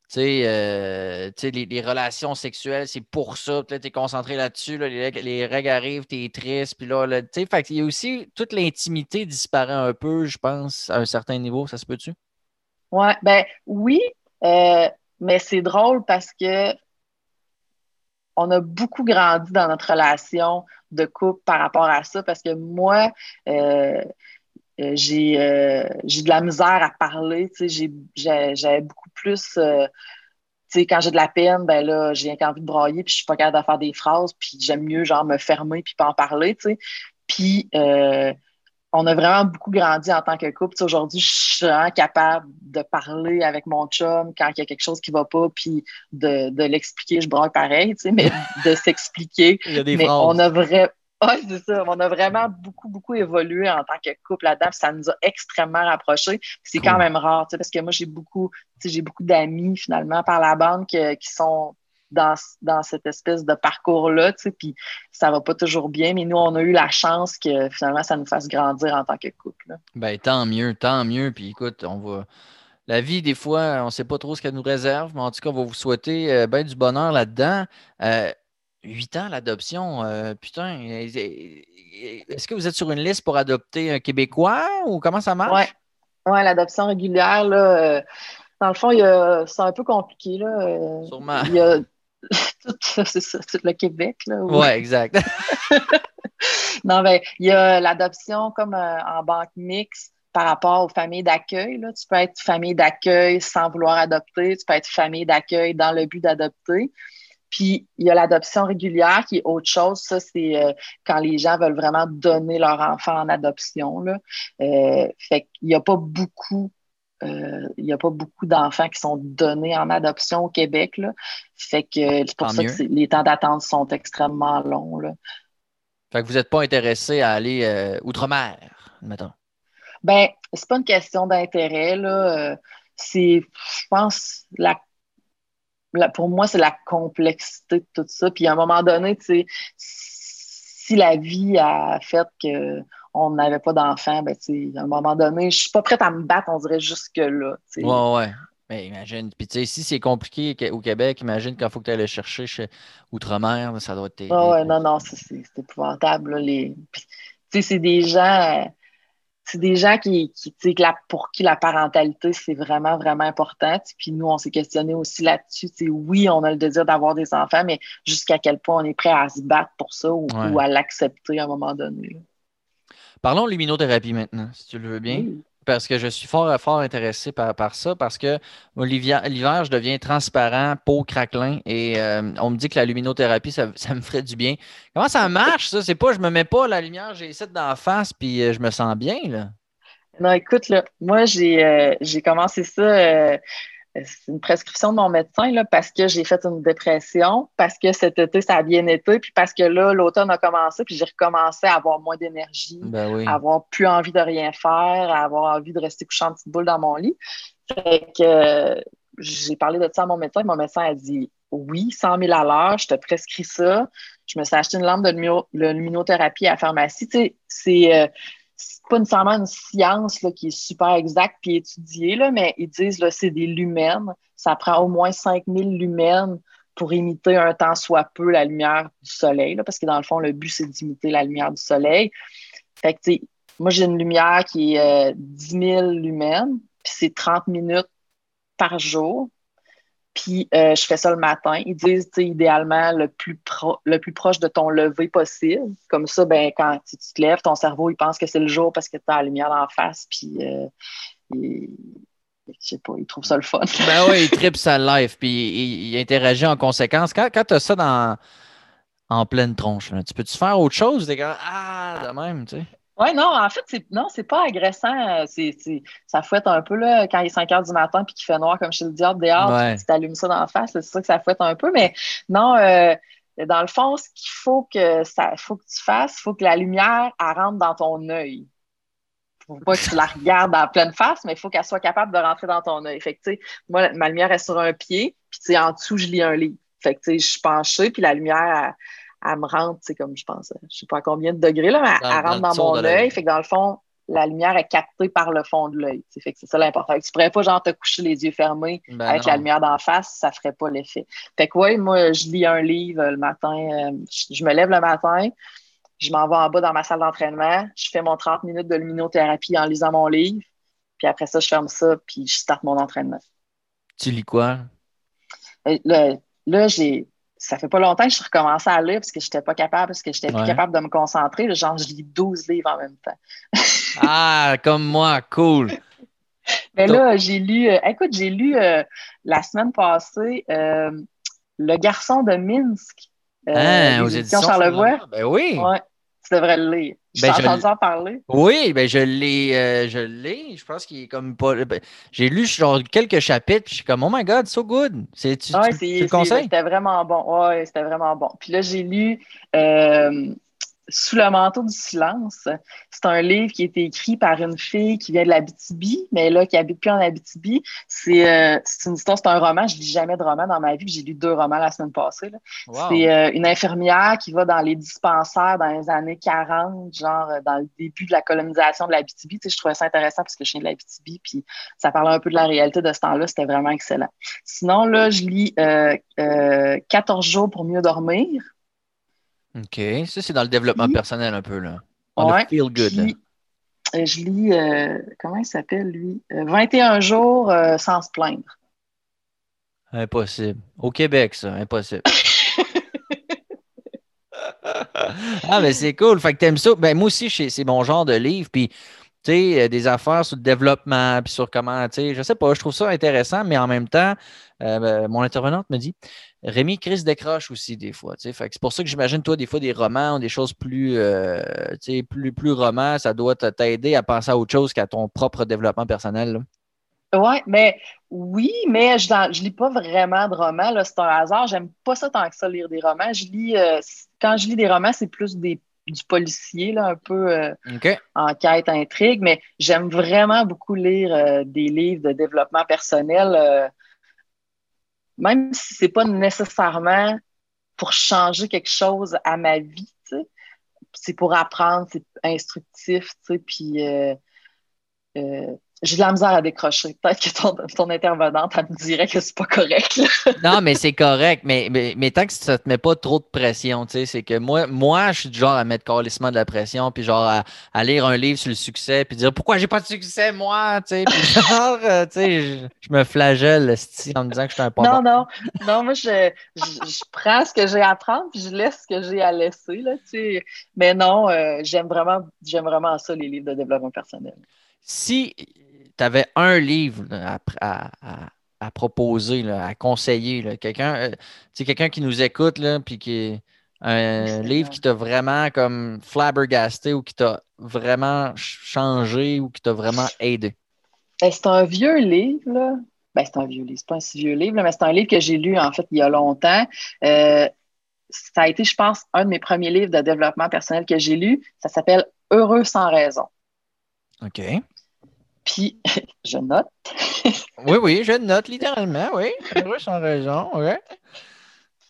tu sais, euh, les, relations sexuelles, c'est pour ça. Puis là, tu es concentré là-dessus. les, règles arrivent, tu es triste. Puis là, tu sais, il y a aussi toute l'intimité disparaît un peu, je pense, à un certain niveau. Ça se peut-tu? Ouais, ben oui, euh, mais c'est drôle parce que on a beaucoup grandi dans notre relation de couple par rapport à ça parce que moi, euh, j'ai euh, j'ai de la misère à parler. J'avais beaucoup plus. Euh, quand j'ai de la peine, ben là, j'ai envie de brailler, puis je suis pas capable de faire des phrases, puis j'aime mieux genre me fermer puis pas en parler. Puis on a vraiment beaucoup grandi en tant que couple. Aujourd'hui, je suis vraiment capable de parler avec mon chum quand il y a quelque chose qui va pas, puis de, de l'expliquer. Je braille pareil, mais de s'expliquer. mais on a vraiment oui, c'est ça. On a vraiment beaucoup, beaucoup évolué en tant que couple là-dedans. Ça nous a extrêmement rapprochés. C'est quand même rare, parce que moi, j'ai beaucoup, j'ai beaucoup d'amis finalement par la bande qui sont dans, dans cette espèce de parcours-là, puis ça va pas toujours bien, mais nous, on a eu la chance que finalement, ça nous fasse grandir en tant que couple. Ben, tant mieux, tant mieux. Puis écoute, on va. La vie, des fois, on ne sait pas trop ce qu'elle nous réserve, mais en tout cas, on va vous souhaiter euh, bien du bonheur là-dedans. Euh, Huit ans l'adoption, euh, putain. Est-ce que vous êtes sur une liste pour adopter un Québécois ou comment ça marche? Oui, ouais, l'adoption régulière, là, euh, dans le fond, c'est un peu compliqué. Là, euh, Sûrement. Il y a tout le Québec. Oui, ouais, exact. non, ben, il y a l'adoption comme en banque mixte par rapport aux familles d'accueil. Tu peux être famille d'accueil sans vouloir adopter, tu peux être famille d'accueil dans le but d'adopter. Puis il y a l'adoption régulière qui est autre chose. Ça, c'est euh, quand les gens veulent vraiment donner leur enfant en adoption. Là. Euh, fait qu'il n'y a pas beaucoup. Euh, il n'y a pas beaucoup d'enfants qui sont donnés en adoption au Québec. Là. Fait que c'est pour ça que les temps d'attente sont extrêmement longs. Là. Fait que vous n'êtes pas intéressé à aller outre-mer, mettons. Ben, c'est pas une question d'intérêt, là. C'est, je pense, la pour moi, c'est la complexité de tout ça. Puis à un moment donné, tu sais, si la vie a fait qu'on n'avait pas d'enfants, ben, à un moment donné, je suis pas prête à me battre, on dirait jusque-là. Ouais, ouais. Mais imagine, puis tu sais, si c'est compliqué au Québec, imagine quand il faut que tu ailles le chercher chez Outre-mer, ça doit être. ouais, non, non, c'est épouvantable. Les... Tu sais, c'est des gens c'est des gens qui, qui pour qui la parentalité, c'est vraiment, vraiment important. Puis nous, on s'est questionné aussi là-dessus. Oui, on a le désir d'avoir des enfants, mais jusqu'à quel point on est prêt à se battre pour ça ou, à l'accepter à un moment donné. Parlons luminothérapie maintenant, si tu le veux bien parce que je suis fort, fort intéressé par, par ça, parce que l'hiver, je deviens transparent, peau craquelin, et euh, on me dit que la luminothérapie, ça, me ferait du bien. Comment ça marche, ça? C'est pas, je me mets pas la lumière, j'ai cette d'en face, puis euh, je me sens bien, là. Non, écoute, là, moi, j'ai euh, commencé ça c'est une prescription de mon médecin là, parce que j'ai fait une dépression, parce que cet été, ça a bien été, puis parce que là, l'automne a commencé, puis j'ai recommencé à avoir moins d'énergie, ben à avoir plus envie de rien faire, à avoir envie de rester couchant en petite boule dans mon lit. Fait que j'ai parlé de ça à mon médecin, et mon médecin a dit oui, 100 000 à l'heure, je te prescris ça. Je me suis acheté une lampe de luminothérapie à la pharmacie. Tu sais, c'est euh, c'est pas nécessairement une science là, qui est super exacte puis étudiée, là, mais ils disent que c'est des lumens. Ça prend au moins 5000 lumens pour imiter un temps soit peu la lumière du soleil, là, parce que dans le fond, le but, c'est d'imiter la lumière du soleil. Fait que, moi, j'ai une lumière qui est 10 000 lumens, puis c'est 30 minutes par jour. Puis euh, je fais ça le matin. Ils disent, idéalement, le plus, le plus proche de ton lever possible. Comme ça, ben, quand tu te lèves, ton cerveau, il pense que c'est le jour parce que tu as la lumière en face. Puis, euh, je sais pas, il trouve ça le fun. ben oui, il tripe sa life. Puis il, interagit en conséquence. Quand, quand tu as ça dans, en pleine tronche, tu peux-tu faire autre chose? ah, de même, tu sais. Oui, non, en fait, c'est, non, c'est pas agressant. C'est, ça fouette un peu là, quand il est 5 heures du matin puis qu'il fait noir comme chez le diable dehors, tu t'allumes ça dans la face, c'est sûr que ça fouette un peu. Mais non, euh, dans le fond, ce qu'il faut que ça faut que tu fasses, il faut que la lumière elle rentre dans ton œil. Faut pas que tu la regardes en pleine face, mais il faut qu'elle soit capable de rentrer dans ton œil. Fait que, moi, ma lumière est sur un pied, puis en dessous, je lis un livre. Fait que, je suis penchée, puis la lumière, elle me rentre, c'est comme je pense, je sais pas à combien de degrés, là, mais elle, rentre dans, mon œil. Fait que dans le fond, la lumière est captée par le fond de l'œil. Fait que c'est ça l'important. Tu pourrais pas genre te coucher les yeux fermés ben avec la lumière d'en face, ça ferait pas l'effet. Fait que oui, moi, je lis un livre le matin, euh, je, me lève le matin, je m'en vais en bas dans ma salle d'entraînement, je fais mon 30 minutes de luminothérapie en lisant mon livre, puis après ça, je ferme ça, puis je starte mon entraînement. Tu lis quoi? Euh, là j'ai ça fait pas longtemps que je suis recommencé à lire parce que j'étais pas capable, parce que j'étais plus capable de me concentrer. Genre, je lis 12 livres en même temps. ah, comme moi, cool. Mais là, j'ai lu, euh, écoute, j'ai lu euh, la semaine passée euh, Le garçon de Minsk. ah, aux éditions Charlevoix. Ben oui. Ouais, tu devrais le lire. Ben, J'ai entendu en parler. Oui, ben je l'ai. Euh, je l'ai. Je pense qu'il est comme pas. Ben, j'ai lu genre quelques chapitres, puis je suis comme Oh my God, so good. C'est, tu, ouais, tu, le conseilles? C'était vraiment bon. Oui, c'était vraiment bon. Puis là, j'ai lu euh, sous le manteau du silence. C'est un livre qui a été écrit par une fille qui vient de l'Abitibi, mais là, qui habite plus en Abitibi. C'est euh, une histoire, c'est un roman. Je lis jamais de roman dans ma vie. J'ai lu deux romans la semaine passée. C'est euh, une infirmière qui va dans les dispensaires dans les années 40, genre euh, dans le début de la colonisation de l'Abitibi. Tu sais, je trouvais ça intéressant parce que je viens de l'Abitibi, puis ça parlait un peu de la réalité de ce temps-là. C'était vraiment excellent. Sinon, là, je lis 14 jours pour mieux dormir OK. Ça, c'est dans le développement personnel un peu, là. On feel good. Euh, je lis, euh, comment il s'appelle, lui? 21 euh, jours sans se plaindre. Impossible. Au Québec, ça, impossible. ah, mais c'est cool. Fait que t'aimes ça. Ben, moi aussi, c'est mon genre de livre. Puis, sais, des affaires sur le développement, puis sur comment, tu sais, je sais pas, je trouve ça intéressant, mais en même temps, ben, mon intervenante me dit, Rémi, Chris décroche aussi des fois. Fait c'est pour ça que j'imagine, toi, des fois, des romans, des choses plus, plus, plus romans, ça doit t'aider à penser à autre chose qu'à ton propre développement personnel. Ouais, mais oui, mais je ne lis pas vraiment de romans. C'est un hasard. J'aime pas ça tant que ça, lire des romans. Je lis, euh, quand je lis des romans, c'est plus des, du policier, là, un peu euh, enquête, intrigue, mais j'aime vraiment beaucoup lire euh, des livres de développement personnel, même si c'est pas nécessairement pour changer quelque chose à ma vie, c'est pour apprendre, c'est instructif, puis j'ai de la misère à décrocher. Peut-être que ton, intervenante, elle me dirait que c'est pas correct. non, mais c'est correct. Mais, mais, tant que ça te met pas trop de pression, tu sais, c'est que moi, moi, je suis du genre à mettre carrément de la pression, puis genre à, lire un livre sur le succès, puis dire pourquoi j'ai pas de succès, moi, tu sais. Puis genre, euh, tu sais, je, me flagelle en me disant que je suis un pas Non, non. Non, moi, je, je, prends ce que j'ai à prendre, puis je laisse ce que j'ai à laisser, là, tu sais. Mais non, euh, j'aime vraiment, j'aime vraiment ça, les livres de développement personnel. Si tu avais un livre à, proposer, à conseiller, quelqu'un euh, quelqu'un qui nous écoute, puis qui un livre qui t'a vraiment comme flabbergasté ou qui t'a vraiment changé ou qui t'a vraiment aidé? Ben, c'est un vieux livre, Ben, c'est un vieux livre, c'est pas un si vieux livre, mais c'est un livre que j'ai lu en fait il y a longtemps. Euh, ça a été, je pense, un de mes premiers livres de développement personnel que j'ai lu. Ça s'appelle Heureux sans raison. OK. Puis, je note. oui, oui, je note littéralement, oui. sans raison, oui.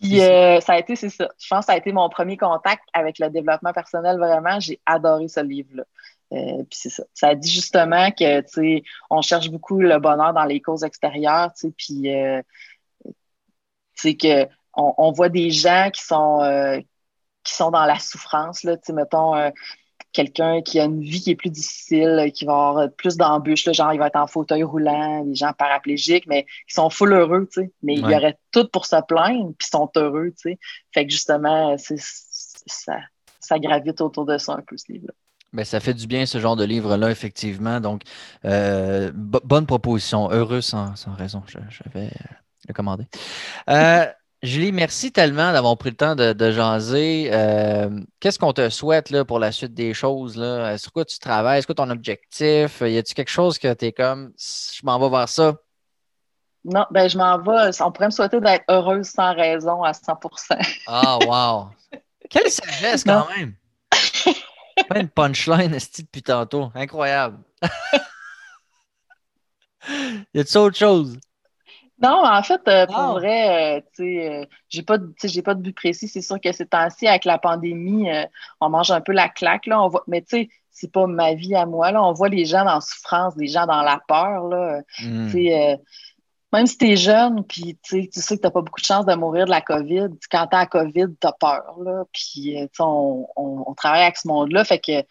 Puis, euh, ça a été, c'est ça. Je pense que ça a été mon premier contact avec le développement personnel, vraiment. J'ai adoré ce livre-là. Euh, puis c'est ça. Ça dit justement que, tu sais, on cherche beaucoup le bonheur dans les causes extérieures, tu sais, puis, euh, tu sais, que on, voit des gens qui sont, qui sont dans la souffrance, là, tu sais, mettons, quelqu'un qui a une vie qui est plus difficile, qui va avoir plus d'embûches, genre il va être en fauteuil roulant, des gens paraplégiques, mais qui sont full heureux, tu sais. Mais il y aurait tout pour se plaindre, puis sont heureux, tu sais. Fait que justement, ça, ça gravite autour de ça un peu, ce livre-là. Ben, ça fait du bien ce genre de livre-là, effectivement. Donc, euh, bonne proposition. Heureux sans, raison. Je, vais euh, le commander. Euh, Julie, merci tellement d'avoir pris le temps de, de jaser. Euh, qu'est-ce qu'on te souhaite là, pour la suite des choses? Là? Sur quoi tu travailles? Est-ce que ton objectif? Y a-t-il quelque chose que tu es comme, je m'en vais vers ça? Non, ben je m'en vais. On pourrait me souhaiter d'être heureuse sans raison à 100% Ah, wow! Quelle sagesse quand même! Pas une punchline, style depuis tantôt. Incroyable! y a-t-il autre chose? Non, en fait, euh, pour vrai, euh, tu sais, euh, j'ai pas, j'ai pas de but précis. C'est sûr que ces temps-ci, avec la pandémie, on mange un peu la claque, là. On voit, mais tu sais, c'est pas ma vie à moi, là. On voit les gens dans souffrance, des gens dans la peur, là. Hmm. Tu sais, même si tu es jeune, puis tu sais que tu n'as pas beaucoup de chance de mourir de la COVID, quand tu as la COVID, tu as peur. Là, puis on, on, on, travaille avec ce monde-là, fait que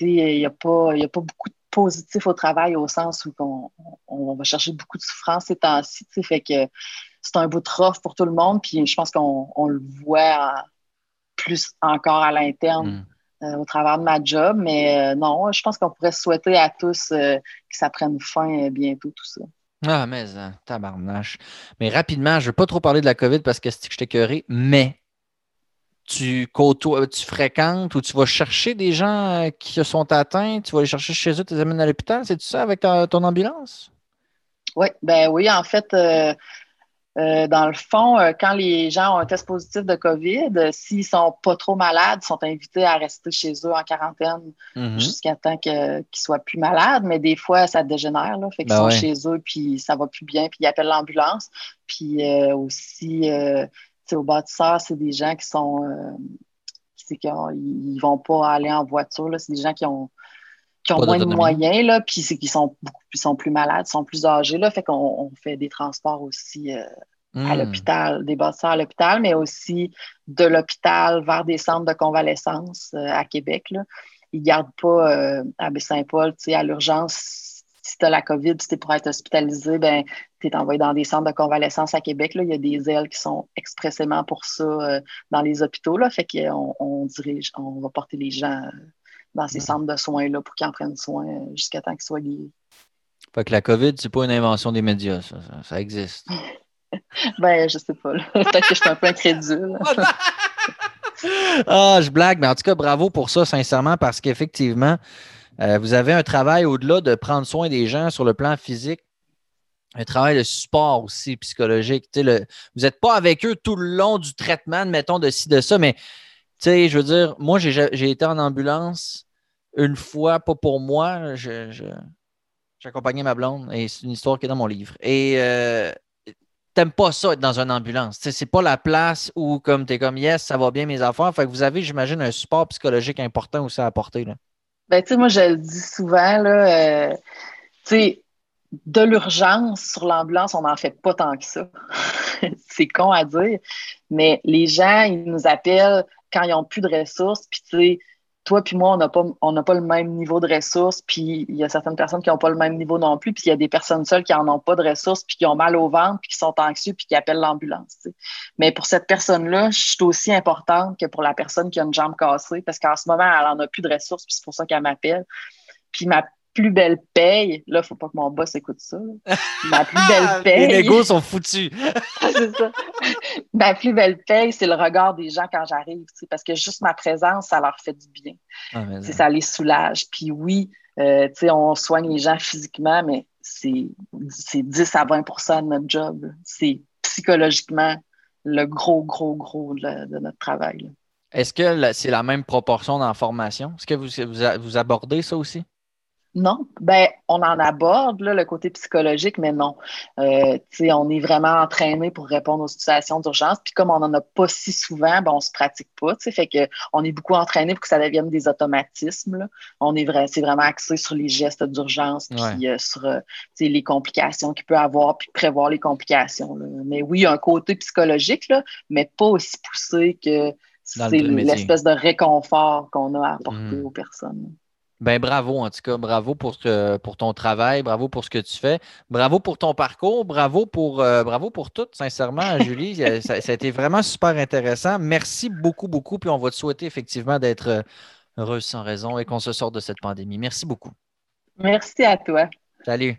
il n'y a, pas, a pas beaucoup de positif au travail au sens où on, on va chercher beaucoup de souffrance ces temps-ci. Fait que c'est un bout de rough pour tout le monde. Puis je pense qu'on le voit plus encore à l'interne mm. euh, au travers de ma job. Mais euh, non, je pense qu'on pourrait souhaiter à tous euh, que ça prenne fin bientôt, tout ça. Ah, mais tabarnache. Mais rapidement, je ne veux pas trop parler de la COVID parce que je t'ai mais tu côtoies, tu fréquentes ou tu vas chercher des gens euh, qui sont atteints, tu vas les chercher chez eux, tu les amènes à l'hôpital, c'est tout ça avec ton ambulance? Oui, ben oui, en fait, euh, euh, dans le fond, quand les gens ont un test positif de COVID, s'ils ne sont pas trop malades, ils sont invités à rester chez eux en quarantaine mm-hmm. jusqu'à temps qu'ils soient plus malades. Mais des fois, ça dégénère, là, fait qu'ils ben sont chez eux, puis ça va plus bien, puis ils appellent l'ambulance. Puis aussi, au bâtisseur, c'est des gens qui sont. Euh, ils vont pas aller en voiture. C'est des gens qui ont, ont moins de moyens, là, puis c'est qu'ils sont sont plus malades, sont plus âgés. Là, fait qu'on fait des transports aussi euh, à hmm. l'hôpital, des bâtisseurs à l'hôpital, mais aussi de l'hôpital vers des centres de convalescence euh, à Québec. Là. Ils ne gardent pas à Baie-Saint-Paul, à l'urgence si tu as la COVID, si tu es pour être hospitalisé, ben, tu es envoyé dans des centres de convalescence à Québec. Là. Il y a des ailes qui sont expressément pour ça euh, dans les hôpitaux. Là. Fait qu'on on dirige, on va porter les gens dans ces centres de soins-là pour qu'ils en prennent soin jusqu'à temps qu'ils soient guéris. Fait que la COVID, c'est pas une invention des médias, ça, ça, existe. ben, je sais pas. Peut-être que je suis un peu incrédule. ah, je blague, mais en tout cas, bravo pour ça, sincèrement, parce qu'effectivement, euh, vous avez un travail au-delà de prendre soin des gens sur le plan physique, un travail de support aussi psychologique. Vous n'êtes pas avec eux tout le long du traitement, mettons, de ci, de ça, mais je veux dire, moi, j'ai été en ambulance une fois, pas pour moi. J'accompagnais ma blonde et c'est une histoire qui est dans mon livre. Et euh, t'aimes pas ça être dans une ambulance. C'est pas la place où comme tu es comme yes, ça va bien mes affaires. Fait que vous avez, j'imagine, un support psychologique important aussi à apporter. Là. Ben, tu sais, moi, je le dis souvent, là, euh, tu sais, de l'urgence sur l'ambulance, on n'en fait pas tant que ça. c'est con à dire, mais les gens, ils nous appellent quand ils n'ont plus de ressources, puis tu sais, toi puis moi, on n'a pas, le même niveau de ressources, puis il y a certaines personnes qui n'ont pas le même niveau non plus, puis il y a des personnes seules qui n'en ont pas de ressources, puis qui ont mal au ventre, puis qui sont anxieux, puis qui appellent l'ambulance. Mais pour cette personne-là, je suis aussi importante que pour la personne qui a une jambe cassée, parce qu'en ce moment, elle n'en a plus de ressources, puis c'est pour ça qu'elle m'appelle. Puis ma plus belle paye, là, il ne faut pas que mon boss écoute ça. Ma plus belle paye. Les négos sont foutus. c'est ça. Ma plus belle paye, c'est le regard des gens quand j'arrive, parce que juste ma présence, ça leur fait du bien. Ah, ça les soulage. Puis oui, euh, on soigne les gens physiquement, mais c'est 10 à 20% de notre job. C'est psychologiquement le gros, gros, gros de, notre travail. Est-ce que c'est la même proportion dans la formation? Est-ce que vous, vous abordez ça aussi? Non, ben on en aborde le côté psychologique, mais non. Euh, on est vraiment entraîné pour répondre aux situations d'urgence. Puis comme on n'en a pas si souvent, ben, on se pratique pas. Fait que on est beaucoup entraîné pour que ça devienne des automatismes. On est vrai, c'est vraiment axé sur les gestes d'urgence, puis euh, sur euh, les complications qu'il peut avoir, puis prévoir les complications. Mais oui, un côté psychologique, là, mais pas aussi poussé que c'est l'espèce de réconfort qu'on a à apporter mmh. aux personnes. Ben bravo en tout cas, bravo pour, pour ton travail, bravo pour ce que tu fais, bravo pour ton parcours, bravo pour, euh, bravo pour tout, sincèrement, Julie. ça, a été vraiment super intéressant. Merci beaucoup, beaucoup. Puis on va te souhaiter effectivement d'être euh, heureuse sans raison et qu'on se sorte de cette pandémie. Merci beaucoup. Merci à toi. Salut.